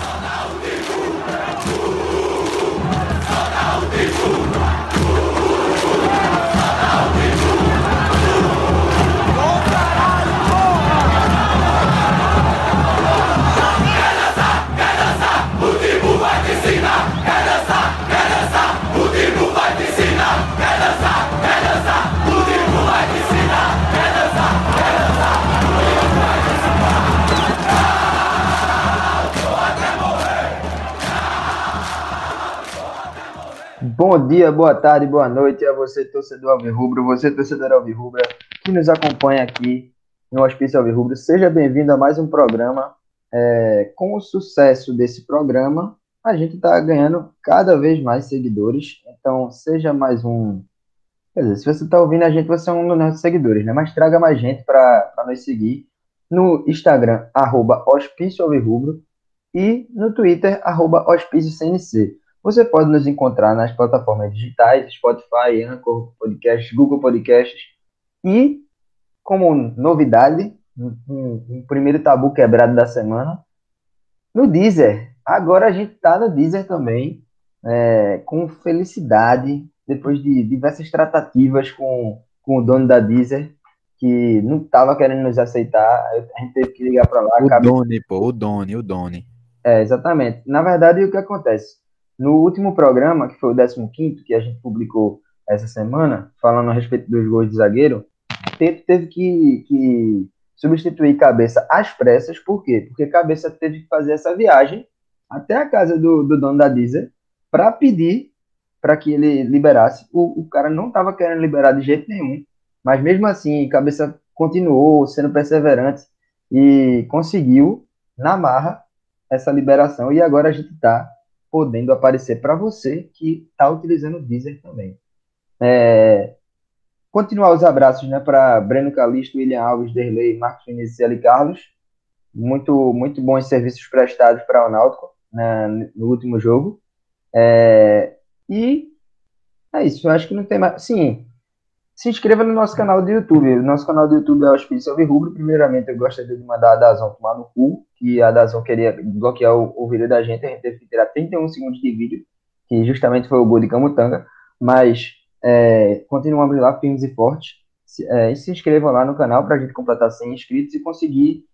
Ronaldinho! Bom dia, boa tarde, boa noite a você, torcedor Alvirrubro, você, torcedor Alvirrubra, que nos acompanha aqui no Hospício Alvirrubro. Seja bem-vindo a mais um programa. É, com o sucesso desse programa, a gente está ganhando cada vez mais seguidores. Então, seja mais um. Quer dizer, se você está ouvindo a gente, você é um dos nossos seguidores, né? Mas traga mais gente para nos seguir no Instagram, arroba Hospício Alvirrubro, e no Twitter, Hospício CNC. Você pode nos encontrar nas plataformas digitais, Spotify, Anchor, Podcasts, Google Podcasts. E, como novidade, um, um primeiro tabu quebrado da semana, no Deezer. Agora a gente está no Deezer também, é, com felicidade, depois de diversas tratativas com, com o dono da Deezer, que não estava querendo nos aceitar, a gente teve que ligar para lá. O cabe... Doni, pô, o Doni, o Doni. É, exatamente. Na verdade, o que acontece? No último programa, que foi o 15 que a gente publicou essa semana, falando a respeito dos gols de zagueiro, teve, teve que, que substituir Cabeça às pressas, por quê? Porque Cabeça teve que fazer essa viagem até a casa do, do dono da Deezer para pedir para que ele liberasse. O, o cara não estava querendo liberar de jeito nenhum, mas mesmo assim, Cabeça continuou sendo perseverante e conseguiu, na marra, essa liberação. E agora a gente está podendo aparecer para você que está utilizando o Deezer também. É, continuar os abraços né, para Breno Calixto, William Alves, Derlei, Marcos Vinícius e Carlos. Muito, muito bons serviços prestados para o Náutico né, no último jogo. É, e é isso, eu acho que não tem mais. Sim, se inscreva no nosso canal do YouTube. O nosso canal do YouTube é o Hospício Rubro. Primeiramente, eu gostaria de mandar a Dazon tomar no cu, que a Dazon queria bloquear o, o, vídeo da gente. A gente teve que tirar 31 segundos de vídeo, que justamente foi o gol de Camutanga. Mas é, continuamos lá, firmes e fortes. Se, é, se inscrevam lá no canal para a gente completar 100 inscritos e conseguir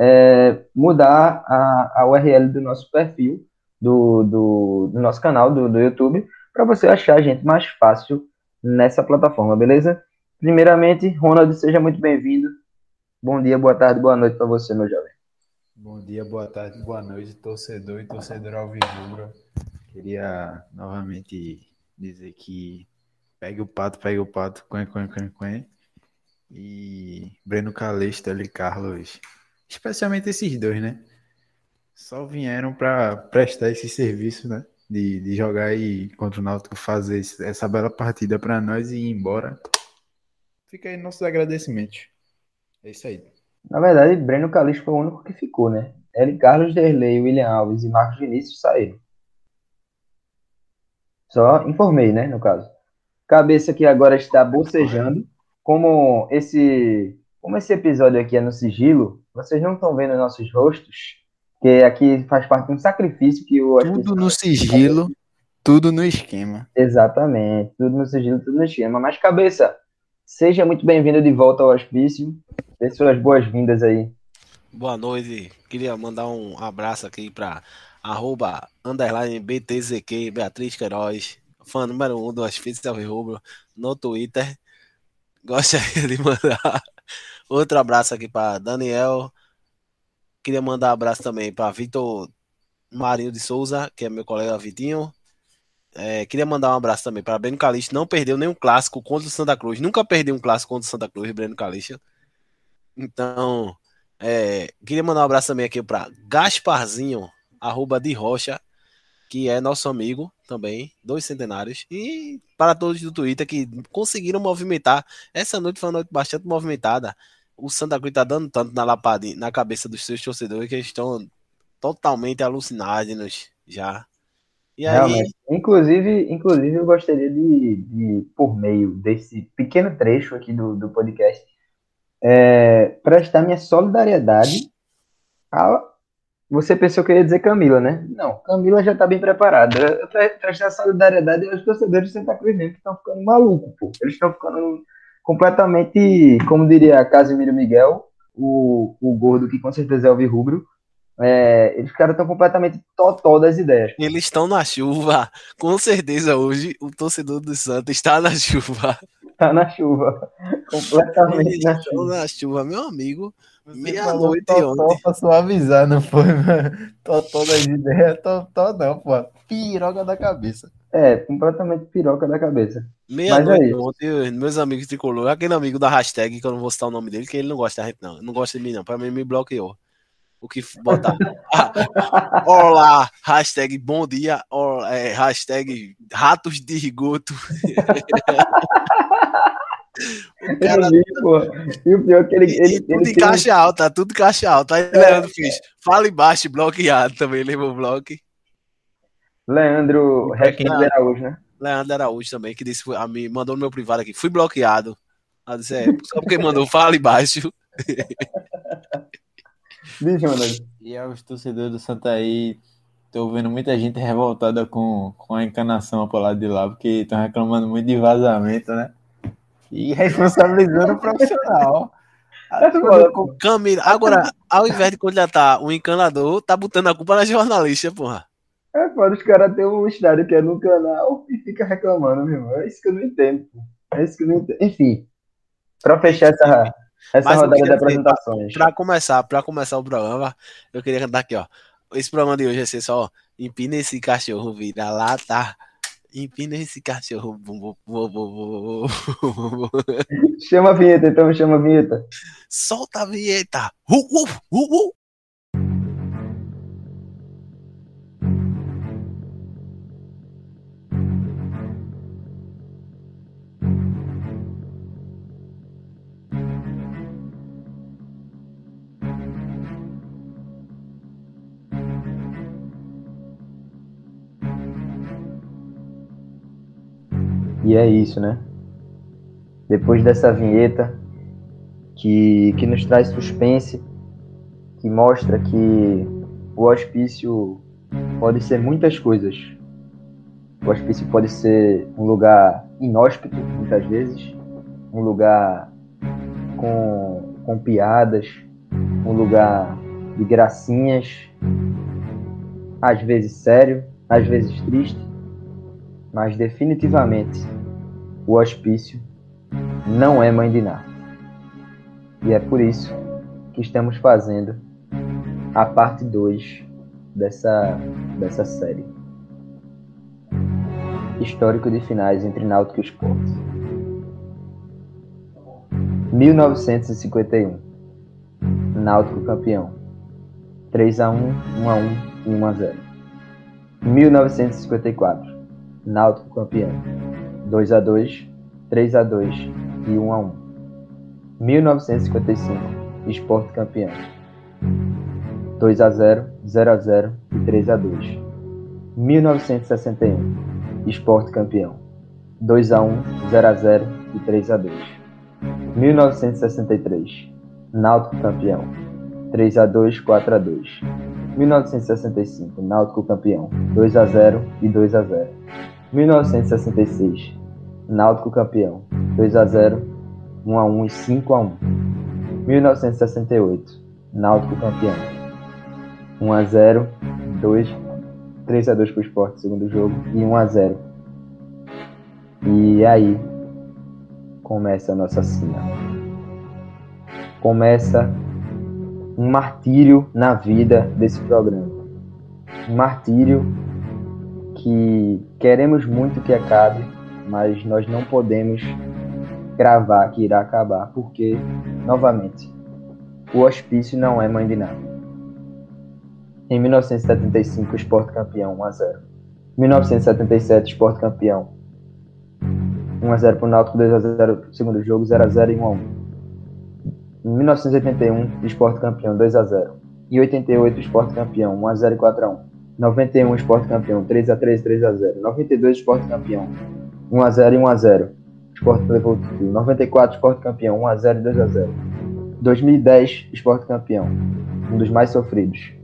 é, mudar a, a URL do nosso perfil, do, do, do nosso canal do, do YouTube, para você achar a gente mais fácil nessa plataforma, beleza? Primeiramente, Ronald, seja muito bem-vindo. Bom dia, boa tarde, boa noite para você, meu jovem. Bom dia, boa tarde, boa noite, torcedor e torcedor alvirrubra. Queria novamente dizer que pegue o pato, pegue o pato, quen, quen, quen, quen. E Breno Calixto ali, Carlos, especialmente esses dois, né? Só vieram para prestar esse serviço, né? de, de jogar aí contra o Náutico, fazer essa bela partida para nós e ir embora. Fica aí nossos agradecimentos. É isso aí. Na verdade, Breno Calixto foi o único que ficou, né? Ele, Carlos Derlei, William Alves e Marcos Vinícius saíram. Só informei, né, no caso. Cabeça que agora está bocejando. Como esse, como esse episódio aqui é no sigilo, vocês não estão vendo nossos rostos, que aqui faz parte de um sacrifício que o Tudo no sigilo, tudo no esquema. Exatamente, tudo no sigilo, tudo no esquema. Mas, cabeça, seja muito bem-vindo de volta ao hospício. Dê suas boas-vindas aí. Boa noite. Queria mandar um abraço aqui para arroba underline BTZQ, Beatriz Queiroz, fã número um do Hospício Rubro no Twitter. Gostaria de mandar outro abraço aqui para Daniel Queria mandar um abraço também para Vitor Marinho de Souza, que é meu colega Vitinho. É, queria mandar um abraço também para Breno Calixto. Não perdeu nenhum clássico contra o Santa Cruz. Nunca perdeu um clássico contra o Santa Cruz, Breno Calixto. Então, é, queria mandar um abraço também aqui para Gasparzinho, arroba de Rocha, que é nosso amigo também, dois centenários. E para todos do Twitter que conseguiram movimentar. Essa noite foi uma noite bastante movimentada o Santa Cruz tá dando tanto na lapada na cabeça dos seus torcedores que eles estão totalmente alucinados já. E aí... Inclusive, inclusive, eu gostaria de, de, por meio desse pequeno trecho aqui do, do podcast, é, prestar minha solidariedade a Você pensou que eu ia dizer Camila, né? Não, Camila já tá bem preparada. Prestar solidariedade aos torcedores de Santa Cruz mesmo, que estão ficando malucos, pô. Eles estão ficando completamente, como diria Casimiro Miguel, o, o gordo que com certeza é o Rubro, é, eles ficaram tão completamente totó das ideias. Eles estão na chuva. Com certeza hoje o torcedor do Santos está na chuva. Está na chuva. Completamente na chuva. na chuva, meu amigo. Meia-noite ontem. pra suavizar, não foi, mano? Totó das ideias, totó não, pô. Piroga da cabeça. É, completamente piroca da cabeça. Meia-noite isso. ontem, meus amigos tricolor, aquele amigo da hashtag, que eu não vou citar o nome dele, que ele não gosta da gente, não. Não gosta de mim, não. Pra mim, me bloqueou. O que botar? Olá, hashtag bom dia, or- é, hashtag ratos de esgoto. o cara vi. E o pior é que ele. Ele, tudo ele em tem caixa alta, tudo em caixa alta. Aí Leandro fez, fala embaixo, bloqueado também, levou bloco. Leandro Hashtag Araújo, né? Leandro Araújo também, que disse, a mim, mandou no meu privado aqui, fui bloqueado. Disse, é, só porque mandou, fala embaixo. Diz. E aos torcedores do Santa aí, tô vendo muita gente revoltada com, com a encanação pro lado de lá, porque estão reclamando muito de vazamento, né? E responsabilizando o profissional. Agora, ao invés de contratar um encanador, tá botando a culpa na jornalista, porra. É foda os caras terem um estádio que é no canal e fica reclamando, meu irmão. É isso que eu não entendo. pô. É isso que eu não entendo. Enfim, pra fechar essa, essa Mas rodada de apresentações. Pra começar, pra começar o programa, eu queria cantar aqui, ó. Esse programa de hoje vai ser só, ó, empina esse cachorro, vira lata. Empina esse cachorro. Chama a vinheta, então, chama a vinheta. Solta a vinheta. Uh, uh, uh, É isso, né? Depois dessa vinheta que, que nos traz suspense, que mostra que o hospício pode ser muitas coisas. O hospício pode ser um lugar inóspito, muitas vezes, um lugar com, com piadas, um lugar de gracinhas, às vezes sério, às vezes triste, mas definitivamente o hospício não é mãe de nada. E é por isso que estamos fazendo a parte 2 dessa, dessa série. Histórico de finais entre Náutico e Sport. 1951. Náutico campeão. 3 a 1, 1 a 1 e 1 a 0. 1954. Náutico campeão. 2 a 2, 3 a 2 e 1 a 1. 1955. Esporte campeão. 2 a 0, 0 a 0 e 3 a 2. 1961. Esporte campeão. 2 a 1, 0 a 0 e 3 a 2. 1963. Náutico campeão. 3 a 2, 4 a 2. 1965. Náutico campeão. 2 a 0 e 2 a 0. 1966. Náutico campeão. 2 a 0, 1 a 1 e 5 a 1. 1968. Náutico campeão. 1 a 0, 2 3 a 2 para o Sport segundo jogo e 1 a 0. E aí começa a nossa cena. Começa um martírio na vida desse programa. Um martírio que queremos muito que acabe, mas nós não podemos cravar que irá acabar, porque, novamente, o hospício não é mãe de nada. Em 1975, o Sport campeão 1 a 0. 1977, Sport campeão 1 a 0 para o Náutico, 2 a 0 pro segundo jogo, 0 a 0 e 1 a 1. Em 1981, Sport campeão 2 a 0. Em 88, Sport campeão 1 a 0 e 4 a 1. 91, Sport campeão 3 a 3 3 a 0. 92, Sport campeão 1 a 0 e 1 a 0. Sport levou o título. 94, Sport campeão 1 a 0 e 2 a 0. 2010, Sport campeão, um dos mais sofridos.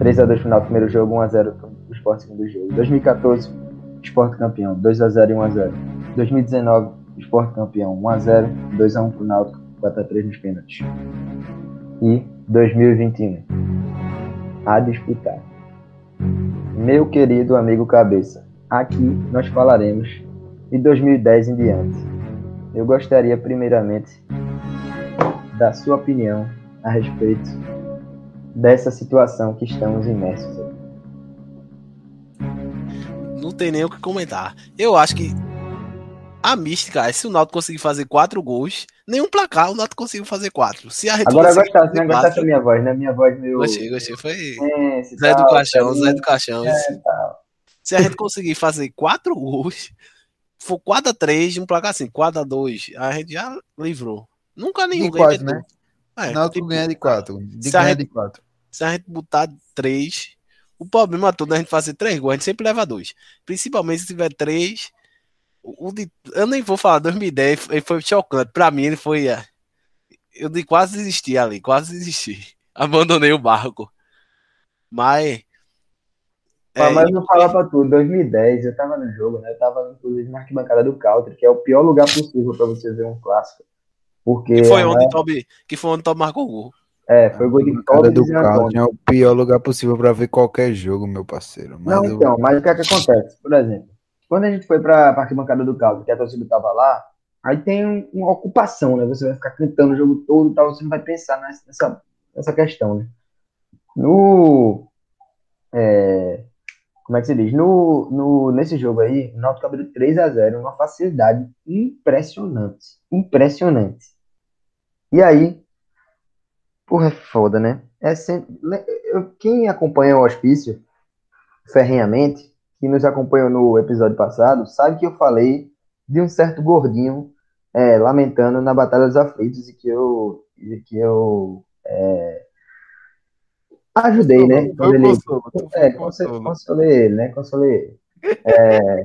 3x2 final primeiro jogo, 1x0 pro Sport segundo jogo. 2014, Sport campeão, 2x0 e 1x0. 2019, Sport campeão, 1x0, 2x1 pro Náutico, 4x3 nos pênaltis. E 2021, a disputar. Meu querido amigo Cabeça, aqui nós falaremos de 2010 em diante. Eu gostaria primeiramente da sua opinião a respeito dessa situação que estamos imersos. Não tem nem o que comentar. Eu acho que a mística é se o Náutico conseguir fazer quatro gols, nenhum placar o Náutico conseguiu fazer quatro. Se a Agora gostasse, né? Gostasse da minha voz, né? Minha voz meio. Gostei, gostei. Foi é, Zé, tal, do Caixão, Zé do Caixão, é, Se a gente conseguir fazer quatro gols, for 4 a 3 um placar assim, 4 a 2 a gente já livrou. Nunca nenhum de né? É, Náutico tipo, ganha de 4. De ganha de 4. Se a gente botar 3, o problema todo é a gente fazer 3 gols, a gente sempre leva 2. Principalmente se tiver 3. O de, eu nem vou falar 2010, ele foi chocante. Pra mim, ele foi. É, eu de quase desisti ali, quase desisti. Abandonei o barco. Mas. É, mas eu vou falar pra tu, 2010 eu tava no jogo, né? Eu tava inclusive na arquibancada do Country, que é o pior lugar possível pra você ver um clássico. Porque que foi onde Toby, que foi onde Toby marcou o gol. É, foi o gol de Toby do Country é o pior lugar possível pra ver qualquer jogo, meu parceiro. Mas Não, eu... então, mas o que é que acontece? Por exemplo, quando a gente foi pra, pra arquibancada do Caldo, que a torcida tava lá, aí tem uma ocupação, né? Você vai ficar cantando o jogo todo e tal, você não vai pensar nessa, nessa questão, né? No. É, como é que se diz? No, no, nesse jogo aí, o Náutico abriu 3 a 0 uma facilidade impressionante. Impressionante. E aí, porra, é foda, né? É sempre, quem acompanha o hospício ferrenhamente que nos acompanhou no episódio passado, sabe que eu falei de um certo gordinho é, lamentando na Batalha dos Aflitos e que eu, e que eu é, ajudei, né? Quando ele, é, consolei ele, né? Consolei ele. É,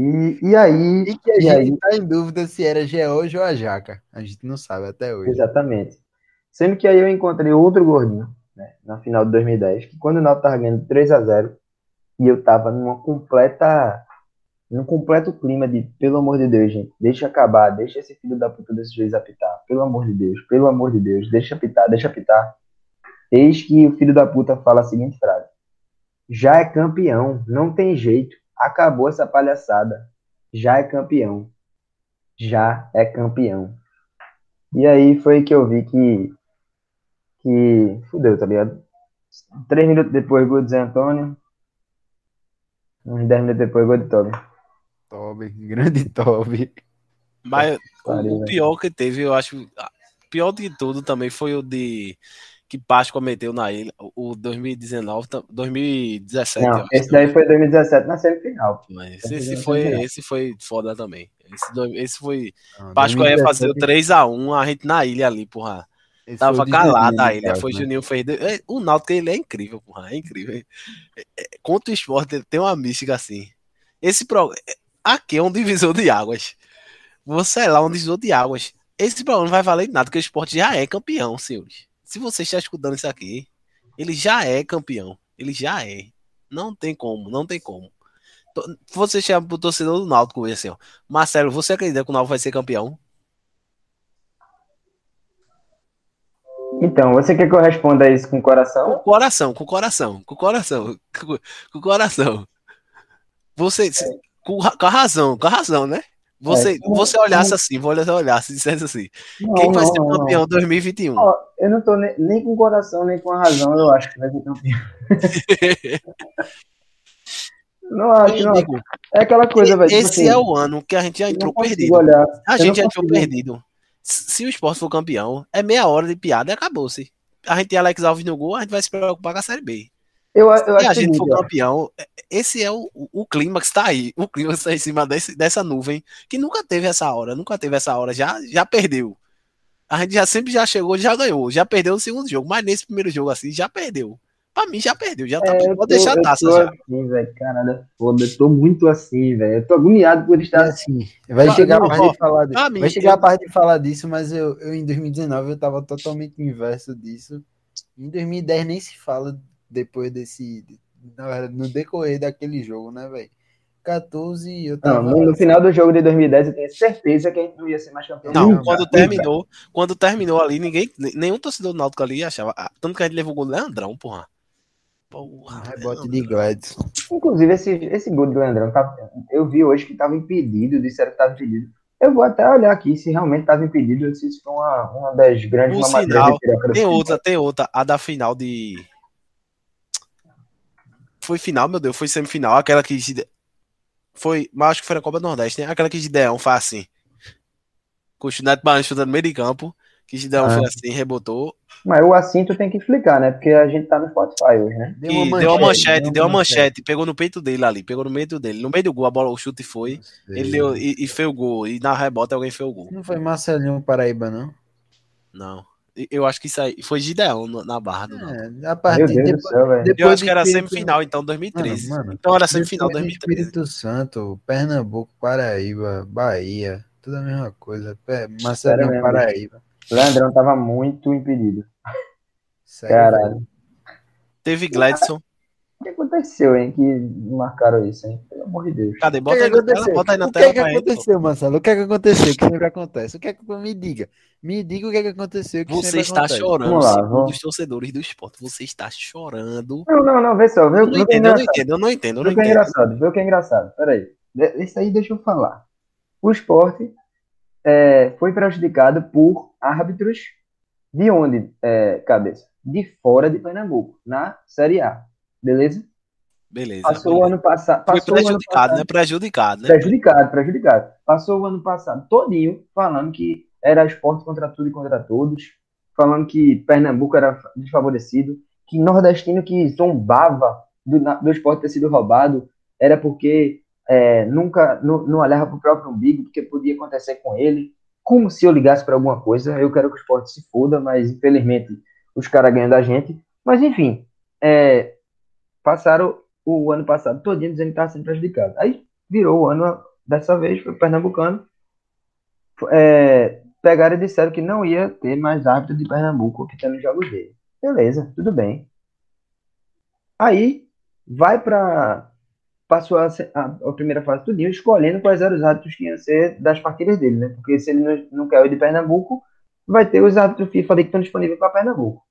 e, e aí. E que a gente está em dúvida se era George ou a Jaca. A gente não sabe até hoje. Exatamente. Sendo que aí eu encontrei outro gordinho, né, na final de 2010, que quando o Náutico estava ganhando 3 a 0 e eu tava numa completa. Num completo clima de, pelo amor de Deus, gente, deixa acabar, deixa esse filho da puta desse juiz apitar, pelo amor de Deus, pelo amor de Deus, deixa apitar, deixa apitar. Eis que o filho da puta fala a seguinte frase: Já é campeão, não tem jeito, acabou essa palhaçada, já é campeão, já é campeão. E aí foi que eu vi que. que. fudeu, tá ligado? Três minutos depois, gol de Zé Antônio. Uns 10 minutos depois, gol de Toby. Toby, grande Toby. Mas o, o pior que teve, eu acho. Pior de tudo também foi o de que Páscoa meteu na ilha, o 2019, 2017. Não, esse daí foi 2017 na semifinal. Mas esse, foi, esse foi foda também. Esse, esse foi. Não, Páscoa ia fazer o 3x1, a gente na ilha ali, porra. Esse Tava calado a ilha. Foi né? Juninho fez. É, o Náutico ele é incrível, porra. É incrível. É, é, contra o esporte, tem uma mística assim. Esse programa. Aqui é um divisor de águas. Você é lá um divisor de águas. Esse programa não vai valer nada, porque o esporte já é campeão, senhores. Se você está escutando isso aqui, ele já é campeão. Ele já é. Não tem como, não tem como. Você chama pro torcedor do Náutico e assim, ó. Marcelo, você acredita que o Náutico vai ser campeão? Então, você quer que eu responda isso com o coração? Com o coração, com o coração, com o coração, com o coração. Você, com, com a razão, com a razão, né? Você, é, você olhasse assim, você olhasse e dissesse assim: não, quem vai não, ser campeão não. 2021? Ó, eu não tô nem, nem, com o coração, nem com a razão, eu acho que vai ser campeão. não acho, não. É aquela coisa, velho. Tipo esse tipo assim, é o ano que a gente já entrou perdido. Olhar. A gente já entrou perdido se o esporte for campeão, é meia hora de piada e acabou-se. A gente tem Alex Alves no gol, a gente vai se preocupar com a Série B. Eu, eu se a gente for campeão, é, esse é o, o, o clima que está aí. O clima que está em cima desse, dessa nuvem, que nunca teve essa hora, nunca teve essa hora, já, já perdeu. A gente já sempre já chegou, já ganhou, já perdeu no segundo jogo, mas nesse primeiro jogo assim, já perdeu. Pra mim já perdeu, já tá. É, pode deixar a taça eu tô já. Assim, velho, caralho, foda, eu tô muito assim, velho. Eu tô agoniado por estar assim. Vai chegar, não, a, parte de falar vai mim, chegar eu... a parte de falar disso, mas eu, eu em 2019 eu tava totalmente inverso disso. Em 2010 nem se fala depois desse. Na verdade, no decorrer daquele jogo, né, velho? 14 eu Não, tava. no, no final do jogo de 2010 eu tenho certeza que a gente não ia ser mais campeão. Não, quando terminou, quando terminou ali, ninguém, nenhum torcedor do Náutico ali achava. ah, Tanto que a gente levou o gol do Leandrão, porra. Porra, Rebote Leandrão. de Gladson. Inclusive, esse, esse gol do Leandrão, tá, eu vi hoje que estava impedido, disseram que estava impedido. Eu vou até olhar aqui se realmente estava impedido, se isso foi uma, uma das grandes mamadeiras sinal, Tem outra, tem outra. A da final de. Foi final, meu Deus, foi semifinal. Aquela que. Foi, mas acho que foi na Copa do Nordeste, né? Aquela que Gideão faz assim. Com o chutando no meio de campo. Que Gideão Ah. fez assim, rebotou. Mas o assim tu tem que explicar, né? Porque a gente tá no Spotify hoje, né? Deu E deu uma manchete, deu uma manchete. Pegou no peito dele ali, pegou no meio dele. No meio do gol, a bola, o chute foi. Ele deu, e, e fez o gol. E na rebota alguém fez o gol. Não foi Marcelinho Paraíba, não? Não. Eu acho que isso aí foi Gideão no- na barra do Náutico. É, a Meu partir Deus do depois, céu, velho. depois Eu acho de que era Espírito- semifinal, então, 2013. Mano, mano, Então era semifinal depois de 2013. Espírito Santo, Pernambuco, Paraíba, Bahia, tudo a mesma coisa. Mesmo, Paraíba. Leandrão tava muito impedido. Sério, Caralho. Teve Gladson. O que aconteceu, hein? Que marcaram isso, hein? Pelo amor de Deus. Cadê? O que, Bota que aí na tela, aconteceu? bota aí na o que, tela que pra gente, pô. aconteceu, Marcelo? O que, que aconteceu? Que sempre acontece. O que, que me diga? Me diga o que, que aconteceu. Que Você está acontece. chorando, Vamos lá, vamos. os torcedores do esporte. Você está chorando. Não, não, não, vê só. Vê, Eu não o que é entendo, eu não entendo, eu não entendo, Vê não o que é entendo. engraçado, vê o que é engraçado. Peraí. Isso aí deixa eu falar. O esporte é, foi prejudicado por árbitros de onde, é, cabeça? De fora de Pernambuco, na Série A. Beleza? Beleza. Passou o beleza. ano passado. Foi o prejudicado, né? Prejudicado, né? Prejudicado, prejudicado. Passou o ano passado todinho falando que era esporte contra tudo e contra todos, falando que Pernambuco era desfavorecido, que nordestino que zombava do, do esporte ter sido roubado era porque é, nunca não, não olhava para o próprio umbigo, porque podia acontecer com ele. Como se eu ligasse para alguma coisa, eu quero que o esporte se foda, mas infelizmente os caras ganham da gente. Mas enfim, é, passaram o ano passado todinho dizendo que estava sendo prejudicado. Aí virou o ano dessa vez, foi pernambucano. É, pegaram e disseram que não ia ter mais árbitro de Pernambuco tem nos jogos dele. Beleza, tudo bem. Aí vai para passou a, a, a primeira fase tudinho, escolhendo quais eram os árbitros que iam ser das partidas dele, né? Porque se ele não, não quer o de Pernambuco, vai ter os árbitros FIFA ali que estão disponíveis para Pernambuco.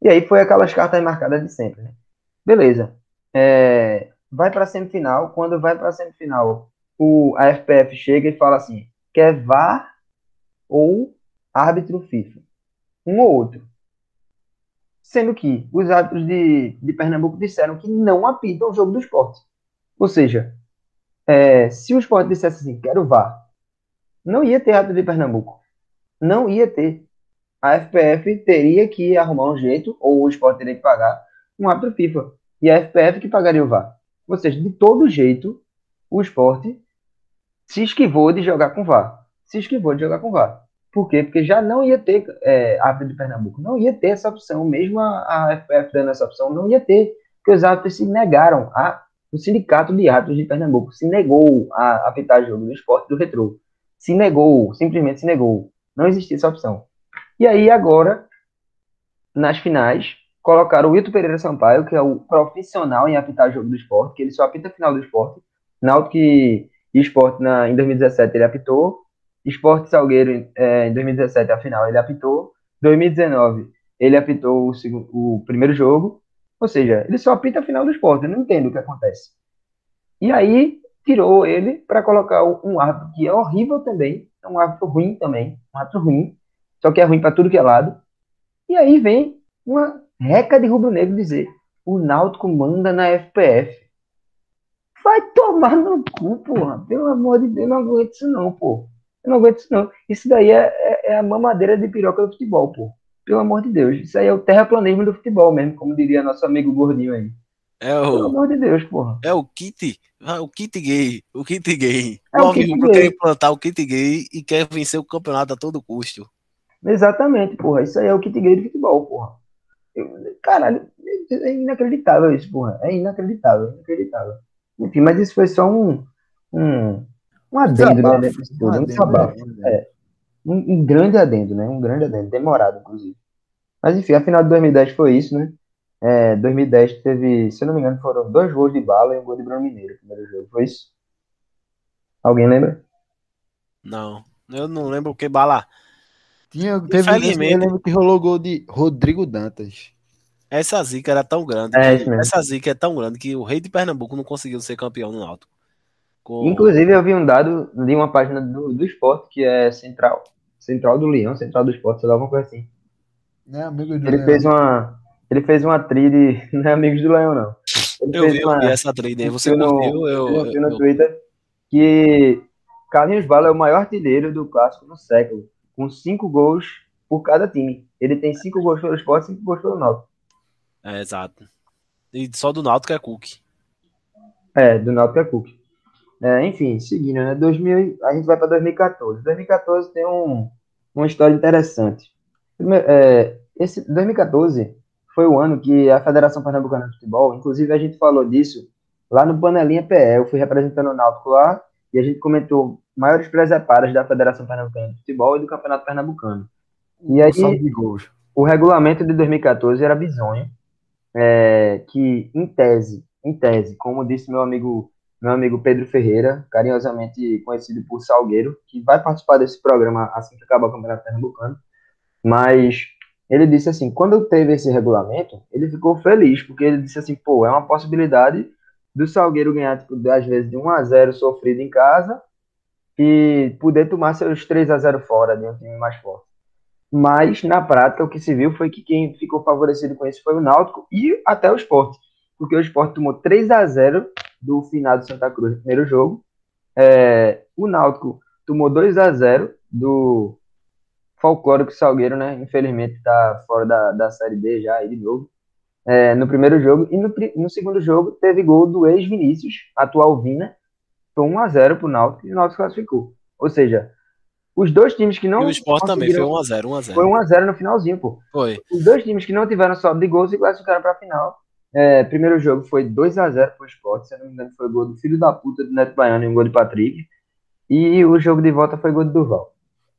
E aí foi aquelas cartas marcadas de sempre, né? Beleza. É, vai para a semifinal. Quando vai para a semifinal, o, a FPF chega e fala assim: quer VAR ou árbitro FIFA? Um ou outro. Sendo que os árbitros de, de Pernambuco disseram que não apitam o jogo do esporte. Ou seja, é, se o esporte dissesse assim, quero VAR, não ia ter árbitro de Pernambuco. Não ia ter. A FPF teria que arrumar um jeito, ou o esporte teria que pagar, um árbitro FIFA. E a FPF que pagaria o VAR. Ou seja, de todo jeito, o esporte se esquivou de jogar com VAR. Se esquivou de jogar com VAR. Por quê? Porque já não ia ter é, árbitro de Pernambuco. Não ia ter essa opção. Mesmo a, a FPF dando essa opção, não ia ter. Porque os árbitros se negaram. A, o sindicato de árbitros de Pernambuco se negou a apitar jogo do esporte do retrô. Se negou, simplesmente se negou. Não existia essa opção. E aí, agora, nas finais, colocaram o Wilton Pereira Sampaio, que é o profissional em apitar jogo do esporte, que ele só apita final do esporte. Náutico e esporte na, em 2017 ele apitou. Esporte Salgueiro é, em 2017 a final ele apitou. 2019 ele apitou o, segundo, o primeiro jogo. Ou seja, ele só apita a final do esporte. Eu não entendo o que acontece. E aí tirou ele para colocar um árbitro que é horrível também. É um árbitro ruim também. Um árbitro ruim. Só que é ruim para tudo que é lado. E aí vem uma reca de rubro-negro dizer: o Náutico manda na FPF. Vai tomar no cu, porra. Pelo amor de Deus, eu não aguento isso não, pô. Eu não aguento isso não. Isso daí é, é, é a mamadeira de piroca do futebol, pô. Pelo amor de Deus. Isso aí é o terraplanismo do futebol mesmo, como diria nosso amigo gordinho aí. É Pelo o, amor de Deus, porra. é o kit, o kit gay, o kit gay. É o o Alvirrubro gay. quer implantar o kit gay e quer vencer o campeonato a todo custo. Exatamente, porra. Isso aí é o kit gay do futebol, porra. Caralho, é inacreditável isso, porra. É inacreditável, inacreditável. Enfim, mas isso foi só um. Um, um adendo, né? Desabafo, dentro disso tudo, um Um adendo, desabafo. né? É. Um, um grande adendo, né? Um grande adendo. Demorado, inclusive. Mas enfim, a final de 2010 foi isso, né? É, 2010 teve, se eu não me engano, foram dois gols de bala e um gol de Bruno Mineiro no primeiro jogo. Foi isso? Alguém lembra? Não, eu não lembro o que bala. Tinha, teve Infelizmente. eu lembro que rolou gol de Rodrigo Dantas. Essa zica era tão grande. É, que- essa zica é tão grande que o rei de Pernambuco não conseguiu ser campeão no Náutico. Com- Inclusive, eu vi um dado de uma página do, do esporte que é Central. Central do Leão, Central do Esporte, sei lá, alguma coisa assim. Né, amigo do Ele Leão. fez uma. Ele fez uma tri de. Não é Amigos do Leão, não. Ele eu fez vi, eu uma, vi essa aí. Você eu não- curtiu? Eu, eu eu, vi no eu- Twitter que Carlinhos Bala é o maior artilheiro do clássico no século, com cinco gols por cada time. Ele tem cinco gols pelo Sport, cinco gols pelo Náutico. É, exato. E só do Náutico é Cook. É, do Náutico é Cook. É, enfim, seguindo, né? 2000, a gente vai para 2014. 2014 tem um, uma história interessante. Primeiro, é, esse 2014 foi o ano que a Federação Pernambucana de Futebol, inclusive a gente falou disso lá no Panelinha PE, eu fui representando o Náutico lá e a gente comentou maiores presepadas da Federação Pernambucana de Futebol e do Campeonato Pernambucano. E aí, Saldo de gols. o regulamento de 2014 era bizonho, é, que em tese, em tese, como disse meu amigo, meu amigo Pedro Ferreira, carinhosamente conhecido por Salgueiro, que vai participar desse programa assim que acabar o Campeonato Pernambucano, mas ele disse assim, quando teve esse regulamento, ele ficou feliz, porque ele disse assim, pô, é uma possibilidade do Salgueiro ganhar, tipo, às vezes de 1 a 0 sofrido em casa e poder tomar seus 3 a 0 fora de um time mais forte. Mas, na prática, o que se viu foi que quem ficou favorecido com isso foi o Náutico e até o Sport. Porque o Sport tomou 3 a 0 do final do Santa Cruz no primeiro jogo. É, o Náutico tomou 2 a 0 do Folclórico Salgueiro, né? Infelizmente está fora da, da Série B já aí de novo. É, no primeiro jogo. E no, no segundo jogo teve gol do ex-Vinícius, atual Vina. Foi 1 a 0 pro Náutico e o Náutico classificou. Ou seja, os dois times que não e o Sport também foi conseguiram- 1x0, 1x0. foi 1x0 no finalzinho, pô. Foi. Os dois times que não tiveram saldo de gols se classificaram para a final. É, primeiro jogo foi 2x0 pro Sport, se eu não me engano, foi gol do filho da puta do Neto Baiano e um gol de Patrick. E o jogo de volta foi gol do Durval.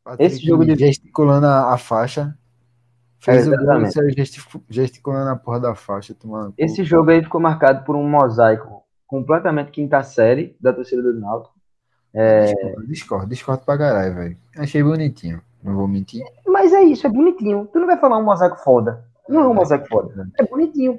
Patrick Esse jogo de- gesticulando a, a faixa. Fez É, o gol e saiu gesticulando a porra da faixa. Tomando Esse jogo aí ficou marcado por um mosaico completamente quinta série da torcida do Náutico. Discordo, discordo, discordo pra caralho, velho. Achei bonitinho. Não vou mentir. Mas é isso, é bonitinho. Tu não vai falar um mosaico foda. Não é um mosaico foda. É bonitinho.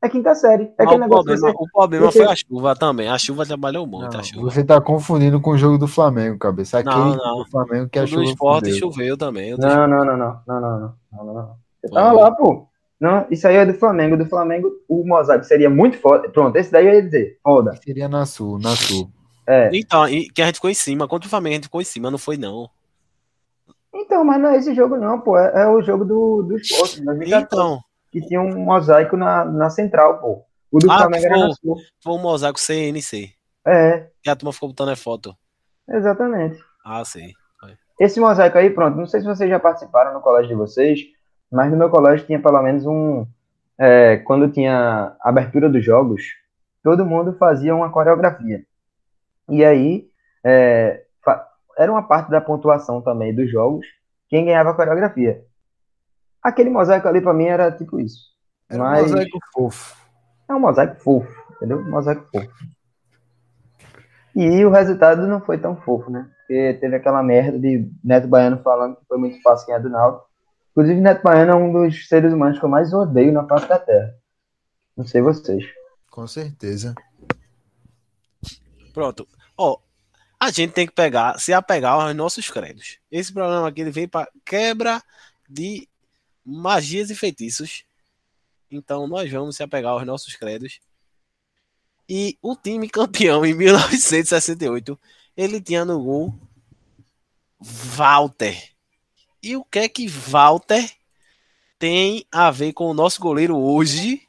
É quinta série. É aquele o problema, você... o problema foi a chuva também. A chuva trabalhou muito, Não, a chuva. você tá confundindo com o jogo do Flamengo, cabeça. Aquele Não, não. do Flamengo que a O chuva esporte fudeu. choveu também. o não, não, não. Não, não, não. Não, não, não. Você Foi. tava lá, pô. Não, isso aí é do Flamengo. Do Flamengo, o mosaico seria muito foda. Pronto, esse daí eu ia dizer. Foda. Seria na Sul, na Sul. É. Então, e que a gente ficou em cima. Contra o Flamengo a gente ficou em cima, não foi não. Então, mas não é esse jogo, não, pô. É, é o jogo do, do esporte, 2014, Então, que tinha um mosaico na, na central, pô. O do Ah, Flamengo era pô. na sul. foi um mosaico CNC. É, Que a turma ficou botando é foto. exatamente. Ah, sei. Esse mosaico aí, pronto, não sei se vocês já participaram no colégio de vocês, mas no meu colégio tinha pelo menos um. é, quando tinha abertura dos jogos, todo mundo fazia uma coreografia. E aí, é, era uma parte da pontuação também dos jogos, quem ganhava a coreografia. Aquele mosaico ali pra mim era tipo isso. Era um Mas mosaico fofo. é um mosaico fofo, entendeu? Um mosaico fofo. E o resultado não foi tão fofo, né? Porque teve aquela merda de Neto Baiano falando que foi muito fácil ganhar do Náutico. Inclusive, Neto Baiano é um dos seres humanos que eu mais odeio na face da Terra. Não sei vocês. Com certeza. Pronto. Ó, a gente tem que pegar, se apegar aos nossos credos. Esse programa aqui ele veio para quebra de magias e feitiços. Então nós vamos se apegar aos nossos credos. E o time campeão em 1968, ele tinha no gol Walter. E o que é que Walter tem a ver com o nosso goleiro hoje,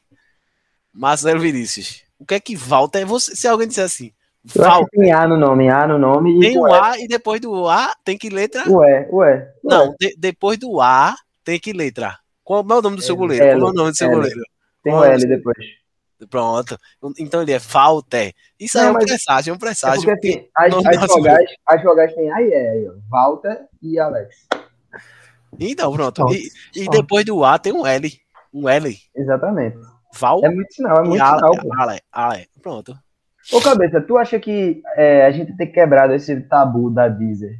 Marcelo Vinícius? O que é que Walter, você, se alguém disser assim, Walter, tem A no nome, A no nome tem um E. A e depois do A tem que letra? Ué, ué. Não, de- depois do A tem que letra. Qual é o nome do seu L. goleiro? Qual é o nome do seu L. goleiro? Tem o é o L depois. Pronto. Então ele é Walter. Isso Não, aí é um mas- presságio, é um É presságio. porque assim, as, nome as vogais, as vogais E aí, ó. Walter e Alex. Então, pronto. E, e depois do A tem um L. Um L. Exatamente. Val É muito sinal, é muito Ale, sinal. Ale, Ale. Pronto. Ô, Cabeça, tu acha que é, a gente ter quebrado esse tabu da Deezer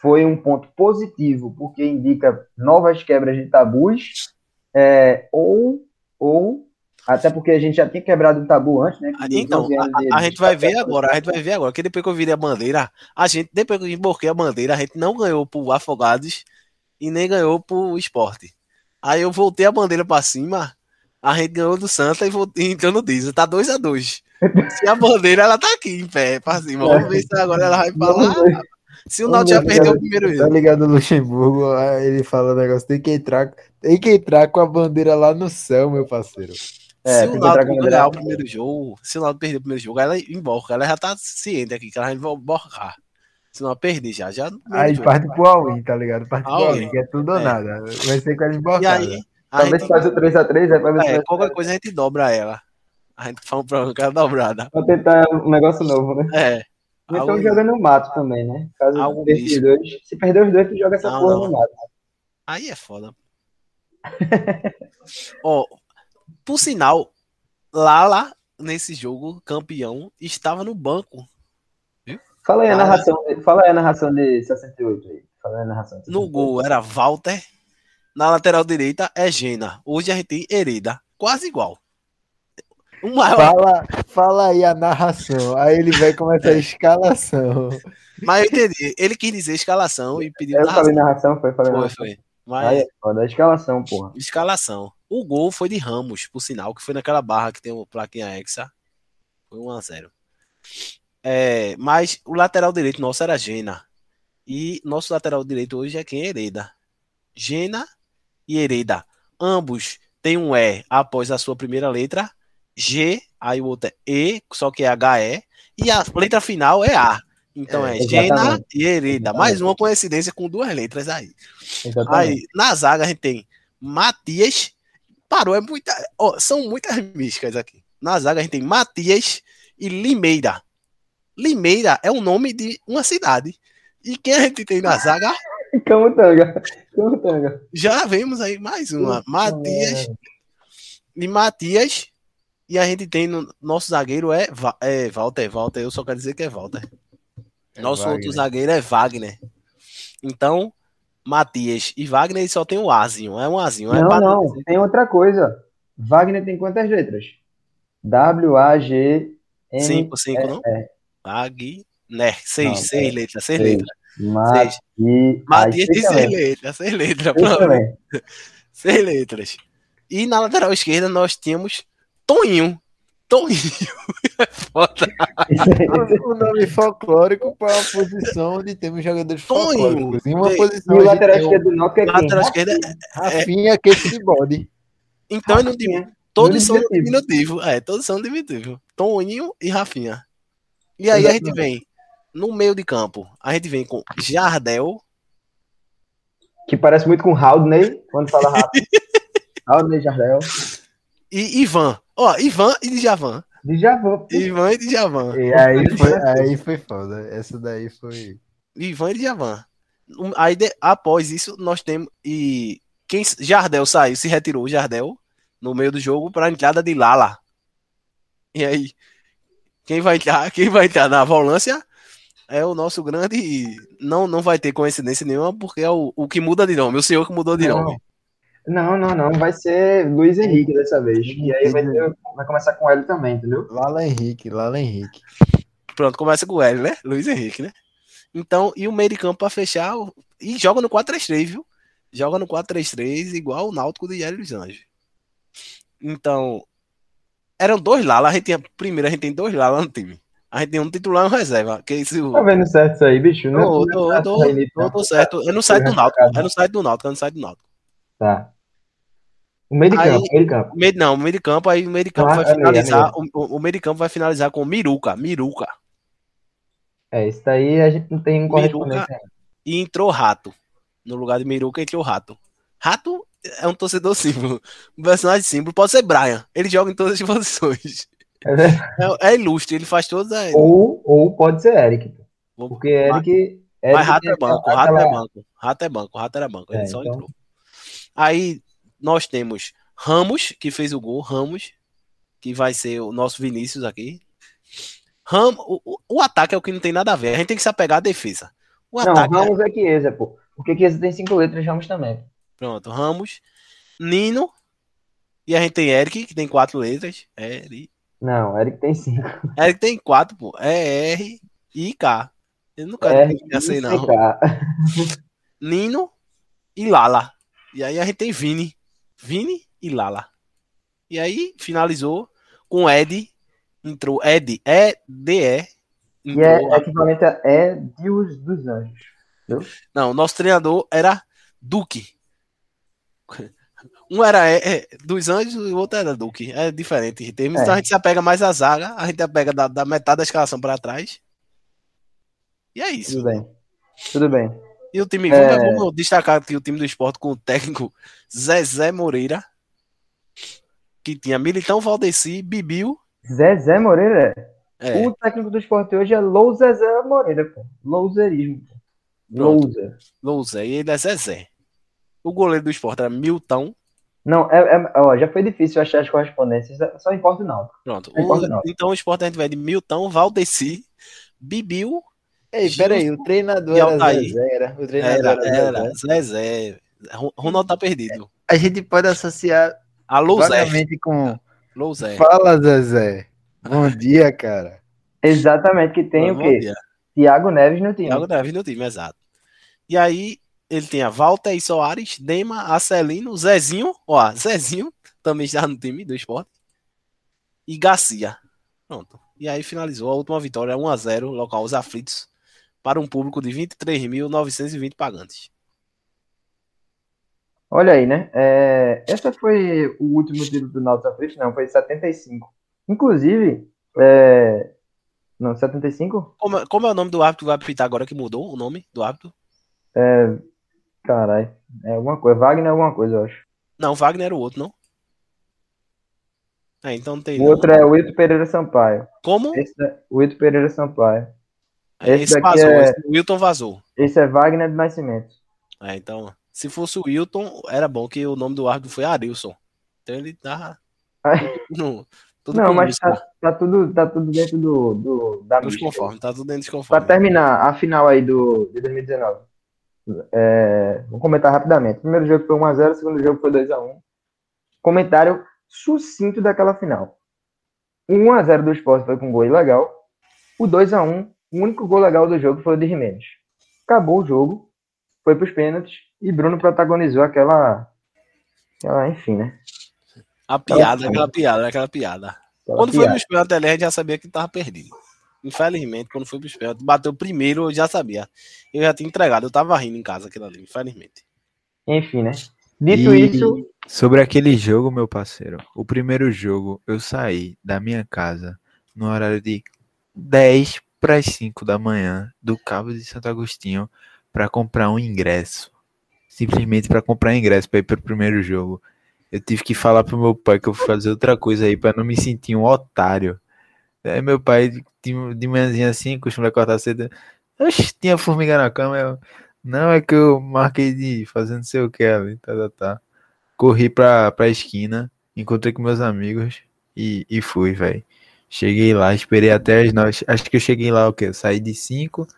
foi um ponto positivo, porque indica novas quebras de tabus, é, ou, ou, até porque a gente já tinha quebrado o tabu antes, né? dos Então, 11 anos a, a gente vai ver agora, a gente vai ver agora, que depois que eu virei a bandeira, a gente, depois que eu emborquei a bandeira, a gente não ganhou pro Afogados e nem ganhou pro esporte. Aí eu voltei a bandeira pra cima, a gente ganhou do Santa e voltei e entrou no diesel. Tá 2 a 2 Se a bandeira, ela tá aqui em pé, pra cima. Vamos ver se agora ela vai ver. Se o Náutico já perdeu o primeiro Tá jogo. ligado, Luxemburgo? aí Ele fala o negócio, tem que entrar, tem que entrar com a bandeira lá no céu, meu parceiro. É, se o Náutico bandeira ganhar o primeiro jogo, se o Náutico perder o primeiro jogo, ela emborca. Ela já tá ciente aqui, que ela vai emborcar. Se não perder já, já Aí jogo. parte pro all-in, tá ligado? Parte pro all-in, que é tudo ou É. nada. Vai ser com ela E embarcada. aí, Talvez faz o 3x3, é pra ver se é, vai- qualquer coisa a gente dobra ela. A gente faz um programa com ela dobrada. pra tentar um negócio novo, né? É. Ou Então Algo- joga no mato também, né? Caso Algo dois. Se perder os dois, tu joga essa Não, porra não. no mato. Aí é foda. Ó, por sinal, Lala, nesse jogo, campeão, estava no banco. Fala aí a narração, de- fala aí a narração de 68 aí. Fala aí a narração. de No 68. gol era Walter. Na lateral direita é Gena. Hoje a gente tem Hereda. Quase igual. Maior, Fala, fala aí a narração. Aí ele vai começar a escalação. mas eu entendi. Ele quis dizer escalação e pediu Eu falei narração. narração, foi? Falei Foi, narração. foi. Mas Aí é a escalação, porra. escalação. O gol foi de Ramos, por sinal, que foi naquela barra que tem o plaquinha Hexa. Foi 1x0. É, mas o lateral direito nosso era Gena. E nosso lateral direito hoje é quem? Hereda. Gena e Hereda. Ambos têm um E após a sua primeira letra. G, aí o outro é E, só que é HE. E a letra final é A. Então é, É, Gena e Hereda. Mais uma coincidência com duas letras aí. Exatamente. Aí, na zaga, a gente tem Matias. Parou, é muita. ó, são muitas místicas aqui. Na zaga, a gente tem Matias e Limeira. Limeira é o nome de uma cidade. E quem a gente tem na zaga? Camutanga. Camutanga. Já vemos aí mais uma. Matias e Matias. E a gente tem no nosso zagueiro é, é Walter. Walter, eu só quero dizer que é Walter. Nosso Wagner. outro zagueiro é Wagner. Então, Matias e Wagner só tem o Azinho. É um Azinho. é Não, não, tem outra coisa. Wagner tem quantas letras? W, A, G, N, Cinco, cinco, não? Wagner. Seis, Não, seis é. letras, seis Seis. letras. Mati, Matias tem seis letras, seis letras. Seis letras. E na lateral esquerda nós tínhamos Toninho. Toninho. É foda. O nome folclórico para uma posição onde temos jogadores Sonho. folclóricos. Em uma Vem. E posição o lateral tem esquerdo do Náutico é quem? Lateral esquerda. Rafinha, que esse de bode. Então, é Rafinha. todos No são diminutivo. É, todos são diminutivo. Toninho e Rafinha. E aí a gente vem no meio de campo. A gente vem com Jardel. Que parece muito com Haldney, quando fala rápido. Haldney Jardel. E Ivan. Ó, Ivan e Djavan. Djavan. Ivan e Djavan. E aí foi, aí foi foda. Essa daí foi. Ivan e Djavan. Aí, de- após isso, nós temos. E quem Jardel saiu, se retirou, Jardel, no meio do jogo, para a entrada de Lala. E aí, quem vai entrar, quem vai entrar na volância é o nosso grande. Não, não vai ter coincidência nenhuma, porque é o, o que muda de nome, o senhor que mudou de Não. nome. Não, não, não. Vai ser Luiz Henrique dessa vez. E aí vai, ter- vai começar com ele também, entendeu? Lala Henrique, Lala Henrique. Pronto, começa com o L, né? Luiz Henrique, né? Então, e o meio de campo para fechar. E joga no 4-3-3, viu? Joga no 4-3-3, igual o Náutico de Hélio dos Anjos. Então, eram dois Lala. A gente tinha, primeiro, a gente tem dois Lala no time. A gente tem um titular e um reserva. Que esse, Tá vendo certo isso aí, bicho? Não Tô, tô, certo tô, tô, não. tô certo. É no site do Náutico. É no site do Náutico. É no site do Náutico. Tá. O meio de Aí- campo, meio de campo. Meio, não, meio de campo, aí o meio de campo Ah, vai é meio, finalizar. é O, o- o meio de campo vai finalizar com Miruca. Miruca. É, isso daí a gente não tem um correspondente. E entrou Rato. No lugar de Miruca entrou Rato. Rato é um torcedor símbolo. Um personagem símbolo. Pode ser Brian. Ele joga em todas as posições. É. É, é ilustre. Ele faz todas as. Ou, ou pode ser Eric. Porque Eric. Eric Mas Rato é banco. aquela- Rato é banco. Rato é banco. Rato era banco. Ele É, só então. entrou. Aí nós temos Ramos, que fez o gol, Ramos, que vai ser o nosso Vinícius aqui. Ram, o, o, ataque é o que não tem nada a ver. A gente tem que se apegar à defesa. O Não, ataque é- Ramos é Chiesa, pô. Porque Chiesa tem cinco letras, Ramos também. Pronto, Ramos, Nino. E a gente tem Eric, que tem quatro letras. Eric. Não, Eric tem cinco. Eric tem quatro, pô. É R e K. Eu não quero R, assim, não. Nino e Lala. E aí a gente tem Vini. Vini e Lala. E aí finalizou com Ed. Entrou Ed, E-D-E. E é equivalente a é Deus dos Anjos. Não, o nosso treinador era Duque. Um era é, é, dos Anjos e o outro era Duque. É diferente. em termos. É. Então a gente se apega mais à zaga, a gente apega da, da metade da escalação para trás. E é isso. Tudo bem. Tudo bem. E o time, É. vamos, vamos destacar aqui o time do esporte com o técnico Zezé Moreira, que tinha Militão Valdeci, Bibiu. Zezé Moreira. É, O técnico do esporte hoje é Lou Zezé Moreira, pô. Louzerismo. Louser. Louzé, e ele é Zezé. O goleiro do esporte era Milton. Não, é, é- ó, já foi difícil achar as correspondências, só importa o não. Pronto. Não O- importa, não. então o esporte a gente vai de Milton, Valdeci, Bibiu, Ei, peraí, o treinador era Altair? Zezé, era. O treinador era, era, era Zezé. Ronaldo tá perdido. A gente pode associar A vagamente com Louzé. Fala, Zezé. Bom dia, cara. Exatamente, que tem o quê? dia. Thiago Neves no time. Thiago Neves no time, exato. E aí, ele tinha Walter e Soares, Dema, Acelino, Zezinho, ó, Zezinho também está no time do esporte. E Garcia. Pronto. E aí finalizou a última vitória 1x0, local Os Aflitos, para um público de 23.920 pagantes. Olha aí, né? É, essa foi o último título do Náutico Aflitos, não, foi 75. Inclusive, é, não, 75? Como, é- como é o nome do árbitro que vai apitar agora que mudou o nome do árbitro? Caralho, é alguma coisa, Wagner é alguma coisa, eu acho. Não, Wagner era o outro, não? É, então não tem. O não. outro é o Ito Pereira Sampaio. Como? Esse é o Ito Pereira Sampaio. Esse, esse vazou, é- esse Wilton vazou. Esse é Wagner do Nascimento. É, então, se fosse o Wilton, era bom que o nome do árbitro foi Arilson. Então ele tá no, tudo Não, mas tá, tá tudo, tá tudo dentro do, do, da dos mística. conformes, tá tudo dentro dos Pra conformes. terminar a final aí do, de 2019. É, vou comentar rapidamente. Primeiro jogo foi 1x0, o segundo jogo foi 2x1. Comentário sucinto daquela final. O 1x0 do Sport foi com gol ilegal. O 2x1, o único gol legal do jogo foi o de Jimenez. Acabou o jogo, foi pros pênaltis e Bruno protagonizou aquela. aquela enfim, né? A piada, Aquela aquela piada, aquela piada. Aquela Quando foi piada. pros pênaltis ali, a gente já sabia que tava perdido. Infelizmente, quando foi pros pênaltis, bateu primeiro, eu já sabia. Eu já tinha entregado, eu tava rindo em casa aquilo ali, infelizmente. Enfim, né? Dito E isso, Sobre aquele jogo, meu parceiro. O primeiro jogo, eu saí da minha casa no horário de 10 para as 5 da manhã do Cabo de Santo Agostinho para comprar um ingresso. Simplesmente para comprar ingresso para ir para o primeiro jogo. Eu tive que falar pro meu pai que eu fui fazer outra coisa aí para não me sentir um otário. Aí meu pai, de, manhãzinha assim, costuma cortar cedo. Oxe, tinha formiga na cama. Eu, não, é que eu marquei de fazer não sei o que ali. Tá, tá, tá. Corri pra, pra esquina, encontrei com meus amigos e, e fui, velho. Cheguei lá, esperei até as nove. Acho que eu cheguei lá o quê? Eu saí de cinco.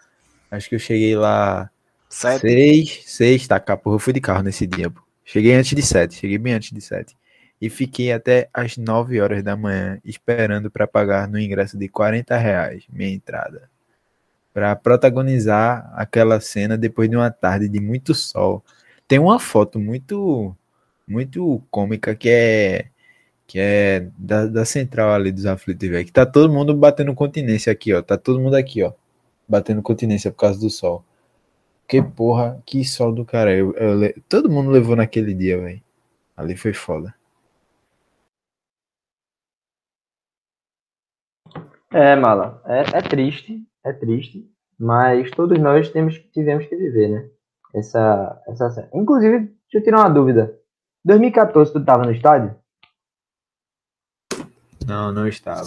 Acho que eu cheguei lá Sete. seis, seis, tá, cá, porra, eu fui de carro nesse dia, pô. Cheguei antes de sete, cheguei bem antes de sete. E fiquei até as 9 horas da manhã esperando para pagar no ingresso de 40 reais, minha entrada. Para protagonizar aquela cena depois de uma tarde de muito sol. Tem uma foto muito muito cômica que é que é da, da central ali dos aflitos, velho. Que tá todo mundo batendo continência aqui, ó. Tá todo mundo aqui, ó. Batendo continência por causa do sol. Que porra, que sol do cara. Eu, eu todo mundo levou naquele dia, velho. Ali foi foda. É, Mala, é, é triste, é triste, mas todos nós temos, tivemos que viver, né? Essa, essa. Inclusive, deixa eu tirar uma dúvida. 2014, tu tava no estádio? Não, não estava.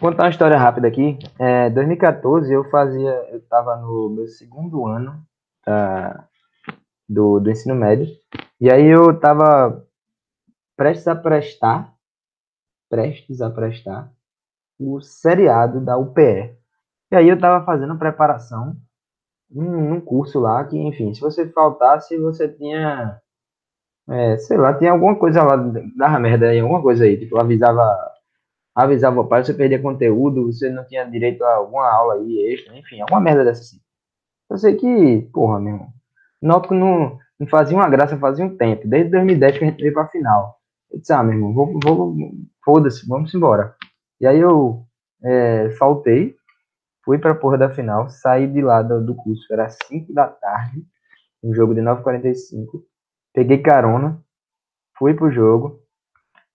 Vou contar uma história rápida aqui. É, 2014, eu fazia, eu tava no meu segundo ano ah, do, do ensino médio, e aí eu tava prestes a prestar, prestes a prestar, o seriado da UPE. E aí eu estava fazendo preparação num, num curso lá que, enfim, se você faltasse, você tinha, é, sei lá, tinha alguma coisa lá, dava merda aí, alguma coisa aí, tipo, avisava, avisava o pai, você perdia conteúdo, você não tinha direito a alguma aula aí extra, enfim, alguma merda dessa assim. Eu sei que, porra, meu irmão, Náutico não, não fazia uma graça fazia um tempo, desde 2010 que a gente veio pra final. Eu disse, ah, meu irmão, vou, vou foda-se, vamos embora. E aí eu é, faltei, fui pra porra da final, saí de lá do, do curso, era 5 da tarde, um jogo de 9h45, peguei carona, fui pro jogo,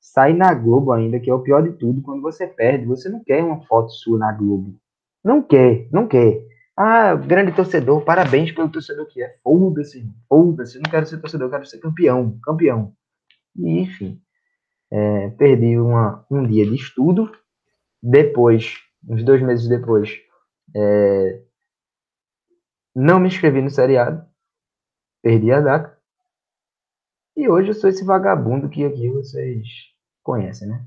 saí na Globo ainda, que é o pior de tudo, quando você perde, você não quer uma foto sua na Globo. Não quer, não quer. Ah, grande torcedor, parabéns pelo torcedor que é. Foda-se, foda-se, não quero ser torcedor, quero ser campeão, campeão. E, enfim, é, perdi uma, um dia de estudo. Depois, uns dois meses depois, é, não me inscrevi no seriado, perdi a data. E hoje eu sou esse vagabundo que aqui vocês conhecem, né?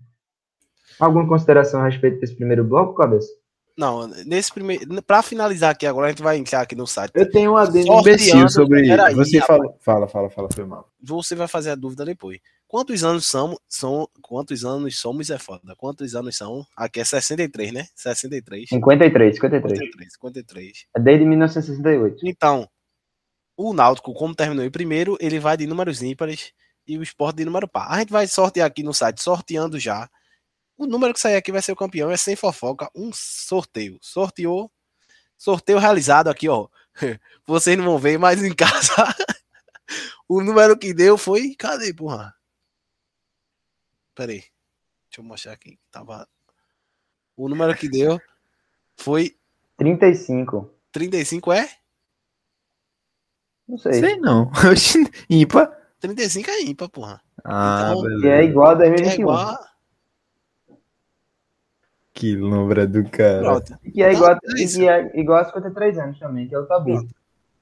Alguma consideração a respeito desse primeiro bloco, cabeça? Não, nesse primeiro. Pra finalizar aqui agora, a gente vai entrar aqui no site. Eu tenho um adendo imbecil sobre. Peraí, você fala, fala, fala, fala, foi mal. Você vai fazer a dúvida depois. Quantos anos são, são. Quantos anos somos é foda. Quantos anos são? Aqui é 63, né? 63. 53, 53. 53, 53. É desde 1968. Então, o Náutico, como terminou em primeiro, ele vai de números ímpares e o esporte de número par. A gente vai sortear aqui no site, sorteando já o número que sair aqui vai ser o campeão, é sem fofoca, um sorteio. Sorteou, sorteio realizado aqui, ó. Vocês não vão ver, mas em casa o número que deu foi. Cadê, porra? Pera aí. Deixa eu mostrar aqui. Tava... O número que deu foi. 35. 35 é? Não sei. Sei não. ímpar. 35 é ímpar, porra. Ah, então, beleza. é igual a 2021. É igual que lombra do cara. Pronto. Que é igual, é que é igual a 53 anos também, que é o tabu. Pronto.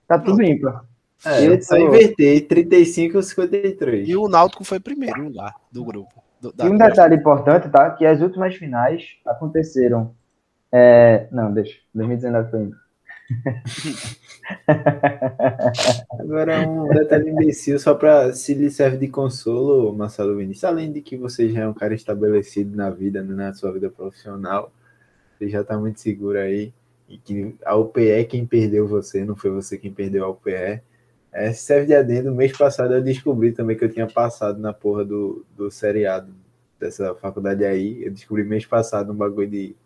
Tá tudo Pronto. ímpar. É, eu só invertei 35 ou 53. E o Náutico foi primeiro lugar do grupo. Do, e um detalhe importante, tá? Que as últimas finais aconteceram. É... Não, deixa. 2019 foi ímpar. Agora um detalhe imbecil, só para se lhe serve de consolo, Marcelo Vinícius, além de que você já é um cara estabelecido na vida, né, na sua vida profissional, você já está muito seguro aí, e que a UPE é quem perdeu você, não foi você quem perdeu a UPE. É, serve de adendo, mês passado eu descobri também que eu tinha passado na porra do, do seriado dessa faculdade aí, eu descobri mês passado um bagulho de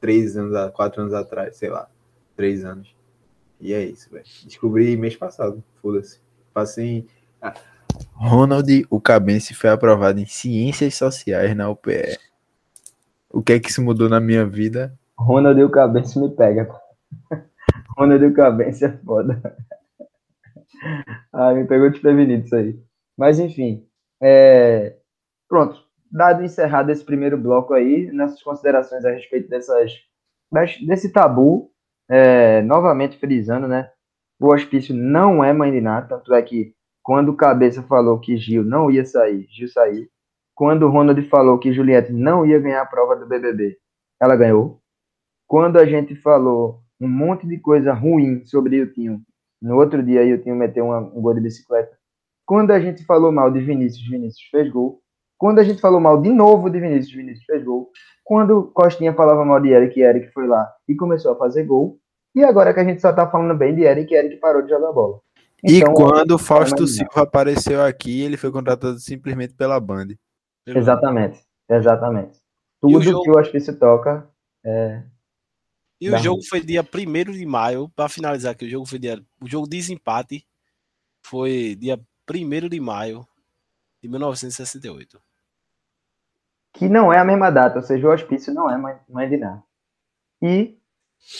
três anos, quatro anos atrás, sei lá, três anos. E é isso, velho. Descobri mês passado, foda-se. Passei. Ah. Ronald o Cabense foi aprovado em Ciências Sociais na UPE. O que é que isso mudou na minha vida? Ronald o Cabense me pega. Ronald o Cabense é foda. ah, me pegou desprevenido isso aí. Mas enfim. É... Pronto. Dado encerrado esse primeiro bloco aí, nossas considerações a respeito dessas, desse tabu é, novamente frisando, né? O hospício não é mãe de nada, tanto é que quando o Cabeça falou que Gil não ia sair, Gil saiu. Quando o Ronald falou que Juliette não ia ganhar a prova do BBB, ela ganhou. Quando a gente falou um monte de coisa ruim sobre o Tinho, no outro dia o Tinho meteu uma, um gol de bicicleta. Quando a gente falou mal de Vinícius, Vinícius fez gol. Quando a gente falou mal de novo de Vinícius, Vinícius fez gol. Quando Costinha falava mal de Eric, Eric foi lá e começou a fazer gol. E agora que a gente só tá falando bem de Eric, Eric parou de jogar bola. Então, e quando o Fausto é Silva apareceu aqui, ele foi contratado simplesmente pela Band. Exatamente, exatamente. Tudo o jogo... que eu acho que se toca é. E o jogo foi dia 1 de maio, para finalizar aqui, o jogo foi dia. O jogo de desempate foi dia 1 de maio de 1968 que não é a mesma data, ou seja, o hospício não é mãe de nada. E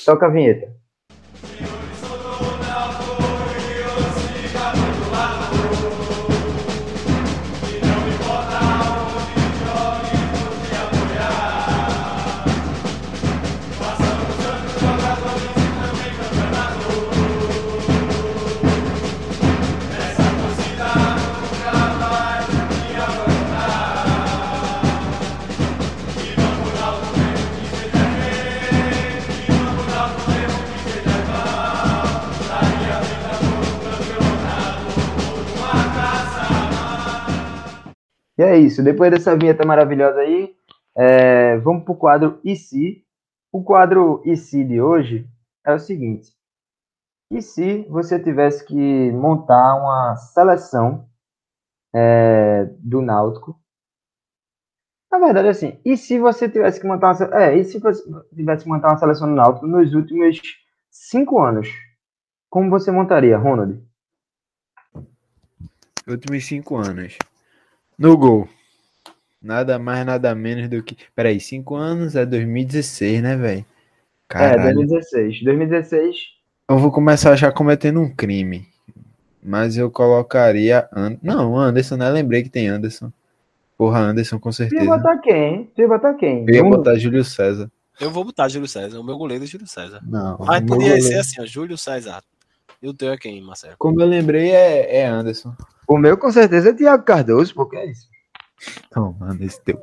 toca a vinheta. E é isso. Depois dessa vinheta maravilhosa aí, é, vamos pro quadro E se? O quadro E se de hoje é o seguinte. E se você tivesse que montar uma seleção é, do Náutico? Na verdade, assim, e se você tivesse que montar uma, é, e se você tivesse que montar uma seleção do Náutico nos últimos cinco anos? Como você montaria, Ronald? Últimos cinco anos. No gol. Nada mais, nada menos do que. Peraí, cinco anos é 2016, né, velho? É, 2016. 2016. Eu vou começar já cometendo um crime. Mas eu colocaria. And... Não, Anderson, né? Lembrei que tem Anderson. Porra, Anderson, com certeza. Tu ia botar quem? Tu ia botar quem? Eu ia botar Júlio César. Eu vou botar Júlio César. O meu goleiro é Júlio César. Não. Mas podia goleiro- ser assim, ó, Júlio César. E o teu é quem, Marcelo? Como eu lembrei, é, é Anderson. O meu, com certeza, é Thiago Cardoso, porque é isso. Então, mano, esse teu.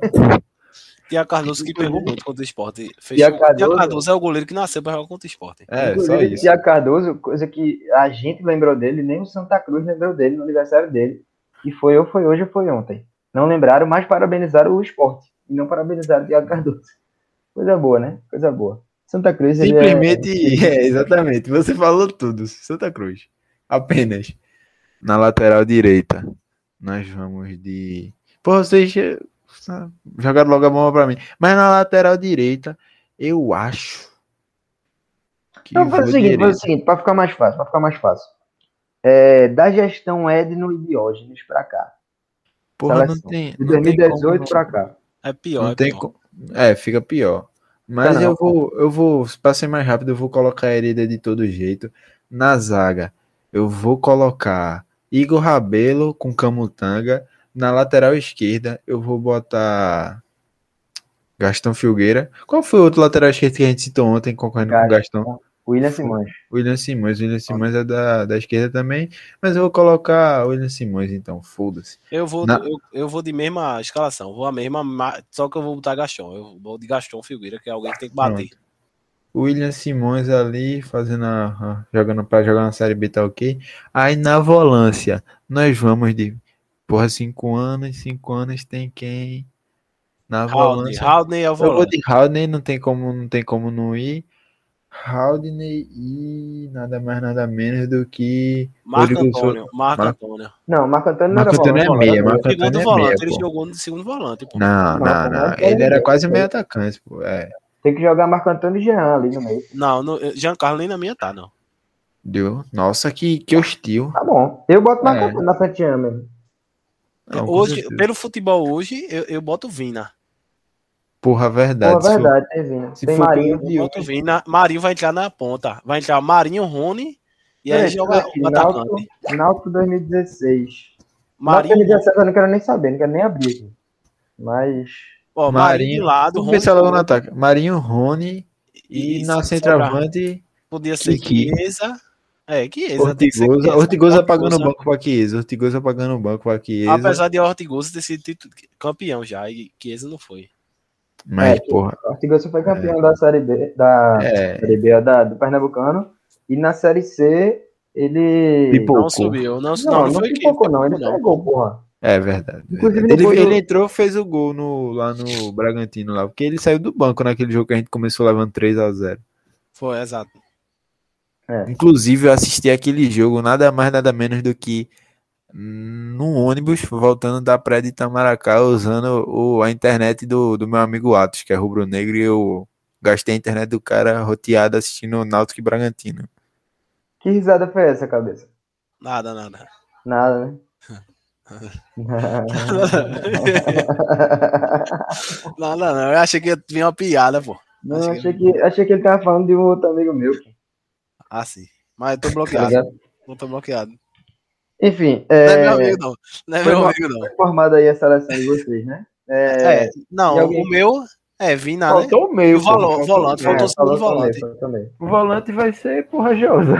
Tiago Cardoso que pegou muito contra o esporte. Fez Thiago o- Thiago Cardoso- Cardoso é o goleiro que nasceu para jogar contra o esporte. É, só Inclusive, isso. Thiago Cardoso, coisa que a gente lembrou dele, nem o Santa Cruz lembrou dele no aniversário dele. E foi ou foi hoje ou foi ontem. Não lembraram, mas parabenizaram o esporte. E não parabenizaram o Thiago Cardoso. Coisa boa, né? Coisa boa. Santa Cruz, é- Simplesmente, é, exatamente. Você falou tudo. Santa Cruz. Apenas. Na lateral direita, nós vamos de. Pô, vocês jogaram logo a bomba pra mim. Mas na lateral direita, eu acho. Que Então, faz o seguinte, faz o seguinte, pra ficar mais fácil, pra ficar mais fácil. É, da gestão Edno e Diógenes pra cá. Porra, não seleção. tem. De não tem 2018 como- pra cá. É pior, Não é tem pior. co- É, fica pior. Mas eu vou, eu vou, pra ser mais rápido, eu vou colocar a herida de todo jeito. Na zaga, eu vou colocar Igor Rabelo com Camutanga. Na lateral esquerda, eu vou botar Gastão Filgueira. Qual foi o outro lateral esquerdo que a gente citou ontem concorrendo com o Gastão? William Simões. William Simões. William Simões é da, da esquerda também. Mas eu vou colocar William Simões, então, foda-se. Eu vou, Na- eu, eu vou de mesma escalação, vou a mesma, ma- só que eu vou botar Gaston. Eu vou de Gaston Figueira, que é alguém que tem que bater. William Simões ali fazendo a, a- jogando para jogar na série B tá ok. Aí na volância nós vamos de porra cinco anos, cinco anos tem quem na Haldney, volância. Haldney é o Eu vou volante. de Haldney, não tem como não tem como não ir. Haldney e nada mais nada menos do que Marco Rodrigo Antônio, Marco Antônio. Não, Marco Antônio não Marco era Antônio é meia, Marco Segundo Antônio é volante, meia, ele pô. jogou no segundo volante, pô. Não, Não, não, não, Ele era quase meio atacante, pô. É. Tem que jogar Marco Antônio e Jean ali no meio. Não, no, Giancarlo nem na minha tá, não. Deu. Nossa, que, que hostil. Tá bom. Eu boto Marco É. Antônio na frente de Jean mesmo. Não, hoje, pelo futebol hoje, eu, eu boto Vina. Porra, verdade. Pô, se for- verdade, Vina. se Tem for Marinho. pelo Eu boto Vina. Marinho vai entrar na ponta. Vai entrar Marinho, Rony e aí Peraí, joga aqui, o Náutico, atacante. Náutico 2016. Náutico Marinho, 2017 eu não quero nem saber, não quero nem abrir aqui. Mas. ó, Marinho de lado, Rony pensar logo no do ataque. Marinho, Rony e, E na se centroavante, Podia ser. Chiesa. É, Chiesa. Ortigosa. Ortigosa pagando o Ortigosa. banco pra Chiesa. Ortigosa pagando o banco pra Chiesa. Apesar de Ortigosa ter sido campeão já, e Chiesa não foi. Mas, É, porra, O Ortigosa foi campeão da Série B, da é. Série B da, do Pernambucano. E na Série C, ele. Pipocou. Não subiu. Não, Não, não, não, não foi pipocou, não. Ele pegou, porra. É verdade. Inclusive, verdade. Ele, ele do- entrou, fez o gol no, lá no Bragantino, lá, porque ele saiu do banco naquele jogo que a gente começou levando 3 a 0 Foi, exato. Inclusive, eu assisti aquele jogo nada mais, nada menos do que num ônibus voltando da praia de Itamaracá usando o, a internet do, do meu amigo Atos, que é rubro-negro, e eu gastei a internet do cara roteado assistindo o Náutico e Bragantino. Que risada foi essa, cabeça? Nada, nada. Nada, né? Nada, não. Eu achei que ia vir uma piada, pô. Não, que- achei que, achei que ele tava falando de um outro amigo meu. Ah, sim. Mas eu tô Tá bloqueado. ligado? não tô bloqueado. Enfim, Não é é, meu amigo, não. Não é Foi meu amigo, não. formada aí a seleção de vocês, né? É, É, não, alguém- o meu é Vina, né? Faltou o meio. E o volante, é, faltou o segundo volante. também. O volante vai ser, porra, Josa.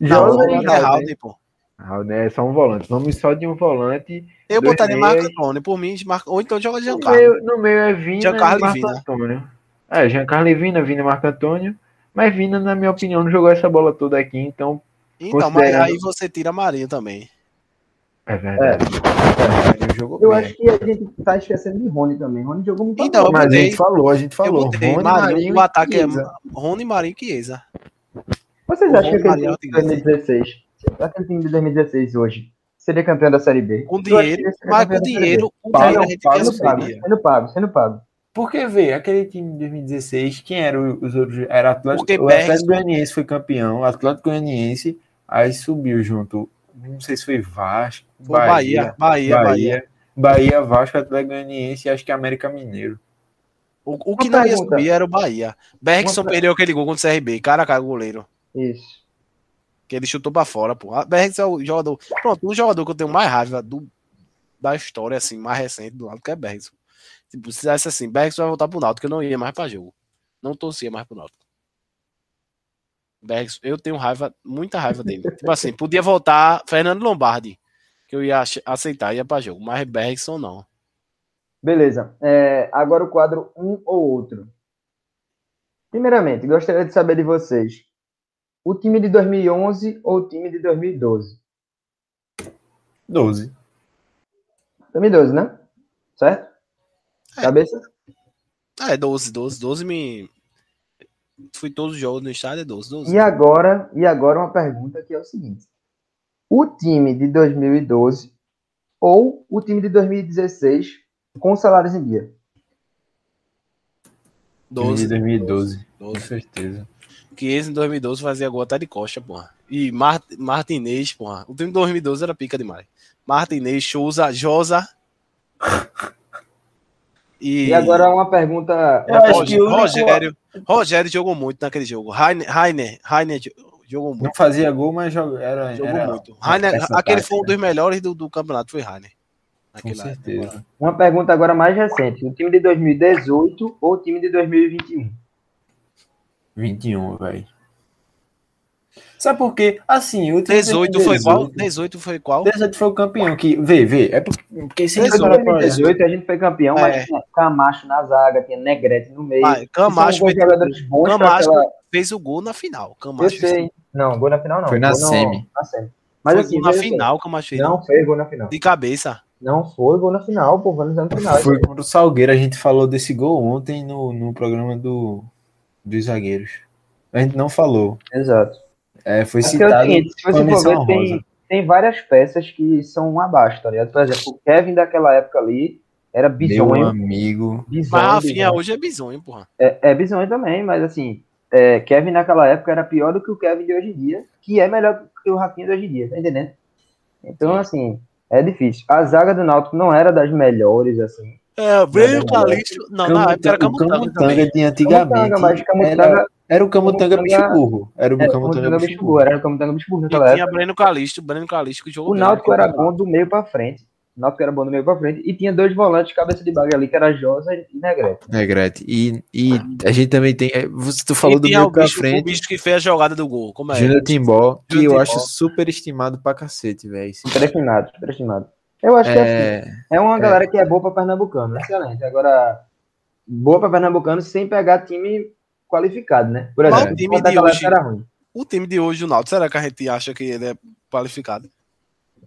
Josa e volante é Haldner. Haldner, pô. Ah, né, só um volante. Vamos só de um volante. Eu botaria. Marco Antônio, por mim, Marco... ou então joga No Giancarlo. meio, no meio é Vina Giancarlo e Marco Vina. Antônio. É, Giancarlo e Vina, Vina e Marco Antônio. Mas Vina, na minha opinião, não jogou essa bola toda aqui, então Então, mas aí você tira Marinho também. É verdade. É. Eu bem. acho que a gente tá esquecendo de Rony também. Rony jogou muito Então, bem. Mas a gente falou, a gente Eu falou. botei Rony, Marinho, Marinho o e ataque é. Rony, Marinho e Chiesa. Vocês acham que aquele time de 2016, aquele time de 2016 hoje, seria campeão da Série B? Com dinheiro, mas com dinheiro, com dinheiro a gente pago, sendo pago, sendo pago. Porque, vê, aquele time de 2016, quem eram os outros? Era Atlético, o Atlético Goianiense foi campeão, o Atlético Goianiense, aí subiu junto, não sei se foi Vasco, Foi Bahia, Bahia, Bahia. Bahia, Bahia, Vasco, Atlético Goianiense e acho que América Mineiro. O, que não ia subir era o Bahia. Bergson Uma- perdeu aquele gol contra o CRB, cara a cara, o goleiro. Isso. Que ele chutou pra fora, pô. A Bergson é o jogador. Pronto, o jogador que eu tenho mais raiva do, da história, assim, mais recente do lado, que é Bergson. Tipo, se dissesse assim, Bergson vai voltar pro Náutico, eu não ia mais pra jogo. Não torcia mais pro Náutico. Bergson, eu tenho raiva, muita raiva dele. tipo assim, podia voltar Fernando Lombardi, que eu ia ace- aceitar, ia pra jogo. Mas Bergson não. Beleza. É, agora o quadro um ou outro. Primeiramente, gostaria de saber de vocês. O time de 2011 ou o time de 2012? 12. 2012, né? Certo? É. Cabeça? Ah, é 12, 12, 12 me. Fui todos os jogos no estádio, é 12, 12. E agora, e agora uma pergunta que é o seguinte. O time de 2012 ou o time de 2016 com salários em dia? Time de 2012, com 12. certeza. Que esse em 2012 fazia gol até de costa, porra. E Mar Martinez, porra. O time de 2012 era pica demais. Martinez, Souza, Josa. E, E agora uma pergunta. Eu acho Roger- que o único- Rogério. Rogério jogou muito naquele jogo. Rainer, Rainer, Rainer jogou muito. Não fazia gol, mas joga- era. Jogou era muito. Rainer, aquele foi um dos melhores do, do campeonato, foi Rainer. Com certeza. Uma pergunta agora mais recente. O time de 2018 ou o time de 2021? 21, velho. Sabe por quê? Assim, o time 18 de foi qual? 18 18 foi qual? 18 foi o campeão que. Vê, vê. É porque, porque se 18 você parar pra olhar- 2018 a gente foi campeão, É. mas tinha Camacho na zaga, tinha Negrete no meio. Ah, Camacho pra Camacho aquela- fez o gol na final. Eu Camacho fez sei. Não, gol na final não. Foi na Gol no- semi. Na semi. Mas foi assim, gol na final, Camacho fez. Não fez gol na final. De cabeça. Não foi gol na final, pô. Foi no final. Foi contra o Salgueiro. A gente falou desse gol ontem no, no programa do, dos zagueiros. A gente não falou. Exato. É, foi porque é o citado. seguinte, se você for ver, tem, tem várias peças que são abaixo, tá ligado? Por exemplo, o Kevin daquela época ali era Meu bizonho. amigo. Mas bizonho, Rafinha bizonho. hoje é bizonho, porra. É, é bizonho também, mas assim, é, Kevin naquela época era pior do que o Kevin de hoje em dia, que é melhor que o Rafinha de hoje em dia, tá entendendo? Então, assim, é difícil. A zaga do Náutico não era das melhores, assim. É, Breno Calixto. Não, na época era Camutanga, Camutanga de antigamente. Camutanga, mas Camutanga- Era, era o Camutanga Camutanga- bicho burro. Era o Camutanga Camutanga bicho bicho burro. burro, era o Camutanga bicho burro E naquela tinha época. Breno Calixto, Breno Calixto que jogou O Náutico era bom do meio pra frente. O Náutico era bom do meio pra frente. E tinha dois volantes cabeça de baga ali, que era Josa e Negrete. Negrete. E, e a gente também tem. é, Você tu falou E do tinha meio o pra bicho, o frente. bicho que fez a jogada do gol. Como é? Júnior Timbó, que eu Timbó. acho super estimado pra cacete, velho. Superestimado, superestimado. Eu acho que é, assim, É, é uma galera que é boa pra Pernambucano, excelente. Agora, boa pra Pernambucano sem pegar time qualificado, né? Por Mas exemplo, o time o de hoje- era ruim. O time de hoje do Náutico, será que a gente acha que ele é qualificado?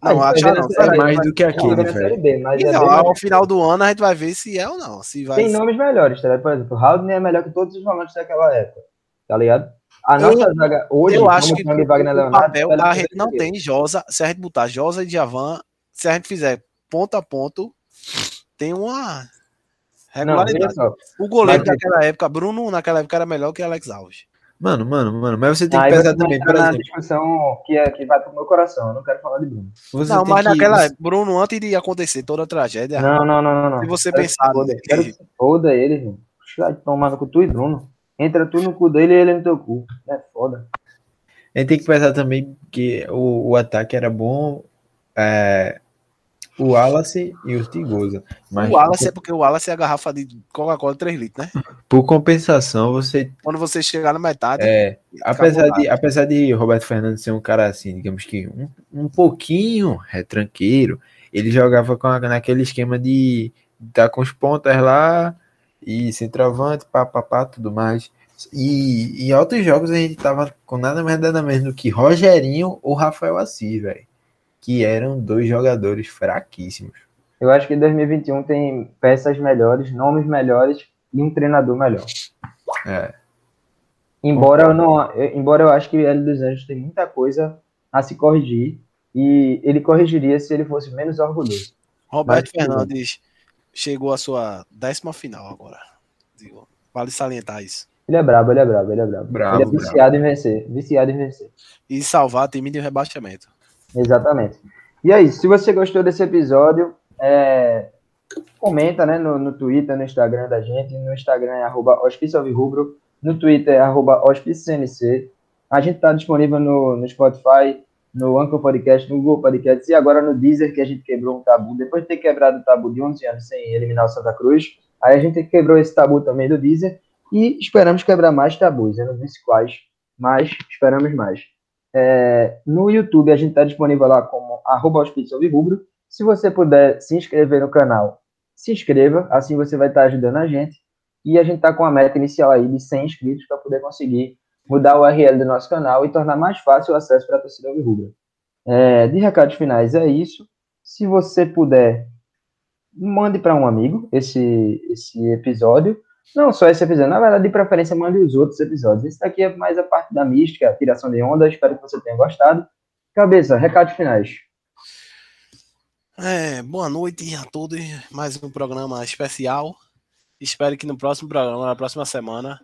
Ah, Não, a gente acha vai ver não. é mais do que aquele, velho. B, mas E é ao final do ano a gente vai ver se é ou não. Se vai Tem nomes melhores, tá ligado? Por exemplo, o Haldane é melhor que todos os volantes daquela época, tá ligado? A Eu- nossa zaga hoje, eu acho que Wagner o Leonardo, papel a gente não tem Josa. Se a gente botar Josa e Djavan, se a gente fizer ponto a ponto, tem uma regularidade. só. o goleiro Mas- daquela época, Bruno, naquela época era melhor que Alex Alves. Mano, mano, mano, mas você tem Aí que vai também, por na exemplo. discussão que, é, que vai pro meu coração, eu não quero falar de Bruno. Você não, mas que- naquela época, Bruno, antes de acontecer toda a tragédia, Não, não, não, não. não. se você pensar foda, quero que foda ele, irmão. Vai tomar cu tu e Bruno. Entra tu no cu dele e ele no teu cu. É foda. A gente tem que pensar também que o, o ataque era bom, é, o Wallace e o Tigosa. Mas o Wallace é porque o Wallace é a garrafa de Coca-Cola 3 litros, né? por compensação, você Quando você chegar na metade, É, apesar de, apesar de Roberto Fernandes ser um cara assim, digamos que um, um pouquinho retranqueiro, ele jogava com a- naquele esquema de estar com os pontas lá e centroavante, pá, pá, pá, tudo mais. E em outros jogos a gente tava com nada mais nada menos do que Rogerinho ou Rafael Assis, velho. Que eram dois jogadores fraquíssimos. Eu acho que 2021 tem peças melhores, nomes melhores e um treinador melhor. É. Embora eu não, eu- embora eu acho que o Hélio dos Anjos tem muita coisa a se corrigir e ele corrigiria se ele fosse menos orgulhoso. Roberto Mas- Fernandes chegou à sua décima final agora. Digo, vale salientar isso. Ele é brabo, ele é brabo, ele é brabo. Brabo, ele é viciado em vencer, viciado em vencer. E salvar time de rebaixamento. Exatamente. E isso. Se você gostou desse episódio, é, comenta né, no, no Twitter, no Instagram da gente. No Instagram é arroba Hospício Alvirrubro. No Twitter é arroba CNC. A gente está disponível no, no Spotify, no Anchor Podcast, no Google Podcast e agora no Deezer, que a gente quebrou um tabu. Depois de ter quebrado o tabu de 11 anos sem eliminar o Santa Cruz, aí a gente quebrou esse tabu também do Deezer e esperamos quebrar mais tabus. Eu não disse quais, mas esperamos mais. É, no YouTube a gente está disponível lá como arroba Alvirrubro. Se você puder se inscrever no canal, se inscreva, assim você vai estar ajudando a gente. E a gente está com a meta inicial aí de 100 inscritos para poder conseguir mudar o URL do nosso canal e tornar mais fácil o acesso para a torcida alvirrubra. É, de recados finais é isso. Se você puder, mande para um amigo esse, esse episódio. Não só esse episódio, na verdade, de preferência, mande os outros episódios. Esse daqui é mais a parte da mística, tiração de onda. Espero que você tenha gostado. Cabeça, recados finais. É, boa noite a todos. Mais um programa especial. Espero que no próximo programa, na próxima semana,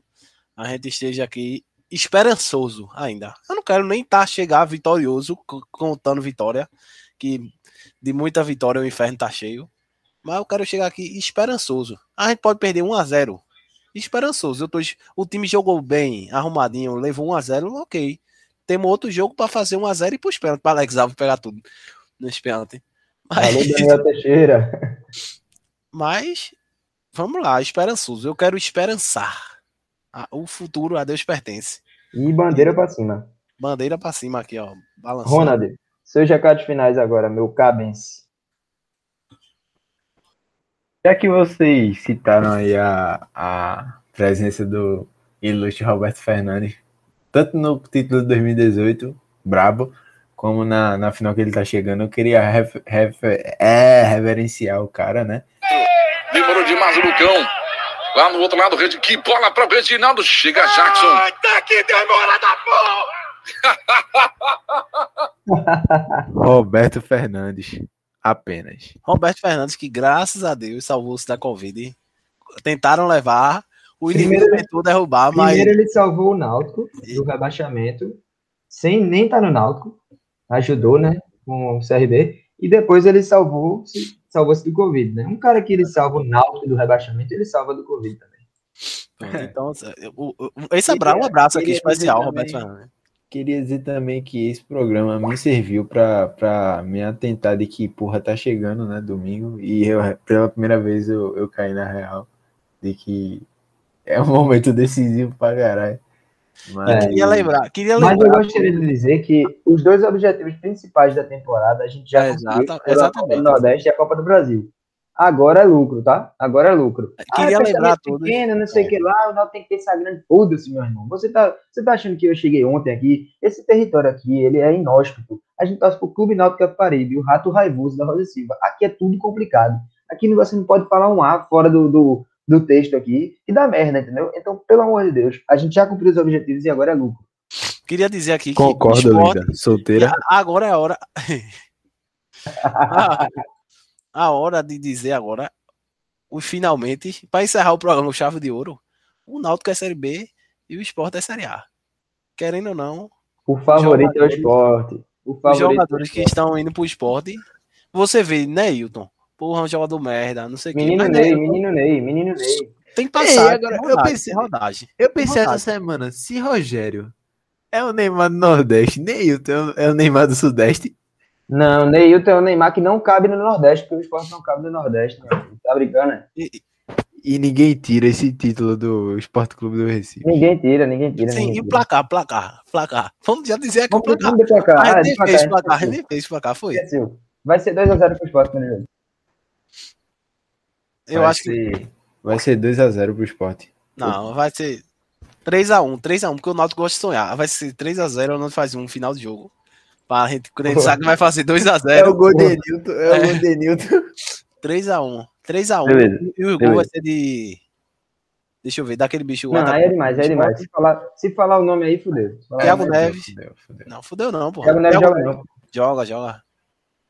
a gente esteja aqui esperançoso ainda. Eu não quero nem estar chegar vitorioso, contando vitória, que de muita vitória o inferno tá cheio. Mas eu quero chegar aqui esperançoso. A gente pode perder 1 a 0 Esperançoso. Eu tô, o time jogou bem, arrumadinho, levou 1 a 0 ok. Temos outro jogo para fazer 1 a 0 e pros pênaltis, para Alex Alves pegar tudo nos pênaltis. Mas- Valeu, Daniel Teixeira. mas vamos lá, esperançoso. Eu quero esperançar. O futuro a Deus pertence. E bandeira para cima. Bandeira pra cima aqui, ó. Balançando. Ronald, seus recados finais agora, meu cabens. Já que vocês citaram aí a, a presença do ilustre Roberto Fernandes, tanto no título de 2018, brabo, como na, na final que ele tá chegando, eu queria ref- ref- é, reverenciar o cara, né? Demorou demais o Lucão. Lá no outro lado, rede. Que bola para o Reginaldo. Chega Jackson. Tá que demora da porra! Roberto Fernandes, apenas. Roberto Fernandes, que graças a Deus salvou-se da Covid. Tentaram levar, o inimigo Primeiro- tentou derrubar, mas Primeiro ele salvou o Náutico do rebaixamento, sem nem estar no Náutico. Ajudou, né? Com o CRB. E depois ele salvou salvou-se do Covid, né? Um cara que ele salva o Náutico do rebaixamento, ele salva do Covid também. Então, o- o- esse abra- um abraço aqui queria especial, Roberto Fernandes. Queria dizer também que esse programa me serviu pra, pra me atentar de que, porra, tá chegando, né, domingo, e eu, pela primeira vez eu, eu caí na real de que é um momento decisivo pra caralho. Mas, Queria lembrar, queria Mas eu lembrar. gostaria de dizer que os dois objetivos principais da temporada a gente já É, conseguiu, exata- foram a Copa exatamente. do Nordeste e a Copa do Brasil. Agora é lucro, tá? Agora é lucro. Queria Ah, lembrar todos. Pequeno, não sei o É. que lá, o Náutico tem que pensar grande. Foda-se, meu irmão. Você tá, você tá achando que eu cheguei ontem aqui? Esse território aqui, ele é inóspito. A gente torce pro Clube Náutico Caparibe, o Rato Raivoso da Rosa Silva. Aqui é tudo complicado. Aqui você não pode falar um A fora do, do, do texto aqui e dá merda, entendeu? Então, pelo amor de Deus, a gente já cumpriu os objetivos e agora é lucro. Queria dizer aqui que concordo, o esporte- Linda. Solteira. agora é a hora. a, a hora de dizer agora, o finalmente, para encerrar o programa o Chave de Ouro, o Náutico é Série B e o Sport é Série A. Querendo ou não, O favorito é o esporte. O os é o jogadores que estão indo pro esporte, você vê, né, Hilton? Porra, um jogador merda, não sei o que. Menino Ney, né, menino Ney, menino Ney. Tem que passar. Ei, agora, tem eu rodagem, pensei- rodagem. Eu pensei Vontade. essa semana, se Rogério é o Neymar do Nordeste, Neilton é o Neymar do Sudeste, Não, Neilton é o Neymar que não cabe no Nordeste, porque o esporte não cabe no Nordeste. Amigo. Tá brincando, né? e ninguém tira esse título do Esporte Clube do Recife. Ninguém tira, ninguém tira. Sim, ninguém e placar, placar, placar. Vamos já dizer aqui o placar. vamos de placar. A Ah, placar, fez placar, nem fez placar, foi. Vai ser 2x0 pro esporte, meu jogo. Eu vai acho que. ser, Vai ser 2x0 pro Esporte. Não, vai ser 3x1, 3x1, porque o Náutico gosta de sonhar. Vai ser 3x0, o Náutico faz um final de jogo. Pra gente, quando a gente sabe que vai fazer 2x0. É o gol de Newton. É o gol de Newton. 3x1. 3x1. Beleza, E o gol vai ser de. Deixa eu ver, daquele bicho. Não, aí é demais, aí é demais. Se falar, se falar o nome aí, fudeu. Thiago Neves. Fudeu, fudeu. Não, fudeu não, pô. Thiago Neves joga não. Joga, joga.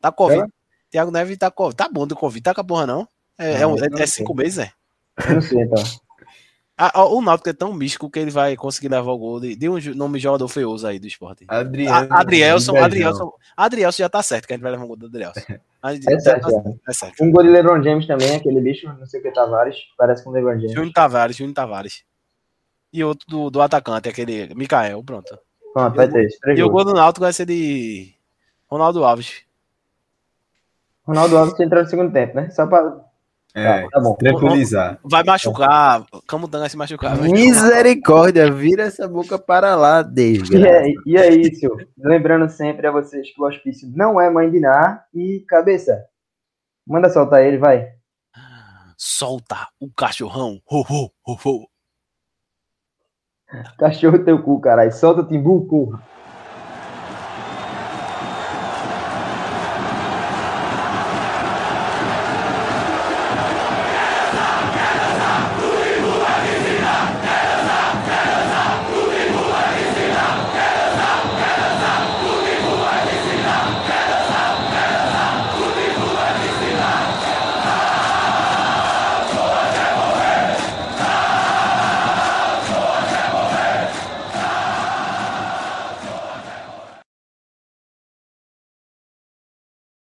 Tá Covid. Joga? Thiago Neves tá, co- tá bom do Covid, tá com a porra não. É, é, um- é- é cinco meses, é. Não sei, então. Ah, ó, o Náutico é tão místico que ele vai conseguir levar o gol de, de um nome de jogador feioso aí do esporte. Adriano. A- Adrielson. Adrielson, Adrielson já tá certo que a gente vai levar um gol do Adrielson. É certo, tá- já. é certo. Um gol de LeBron James também, aquele bicho, não sei o que, Tavares, parece com o LeBron James. Júnior Tavares, Júnior Tavares. E outro do, do atacante, aquele Mikael, pronto. Pronto, vai ter. E o gol do Náutico vai ser de Ronaldo Alves. Ronaldo Alves entrou no segundo tempo, né? Só pra. É, Tá, tá bom. tranquilizar. Vai machucar, Camutanga vai se machucar. vai- Misericórdia, vira essa boca para lá, E desgraça. é, e é isso. Lembrando sempre a vocês que o hospício não é mãe de Ná e cabeça. Manda soltar ele, vai. Solta o cachorrão. Ho, ho, ho, ho. Cachorro teu cu, caralho. Solta o timbu, porra.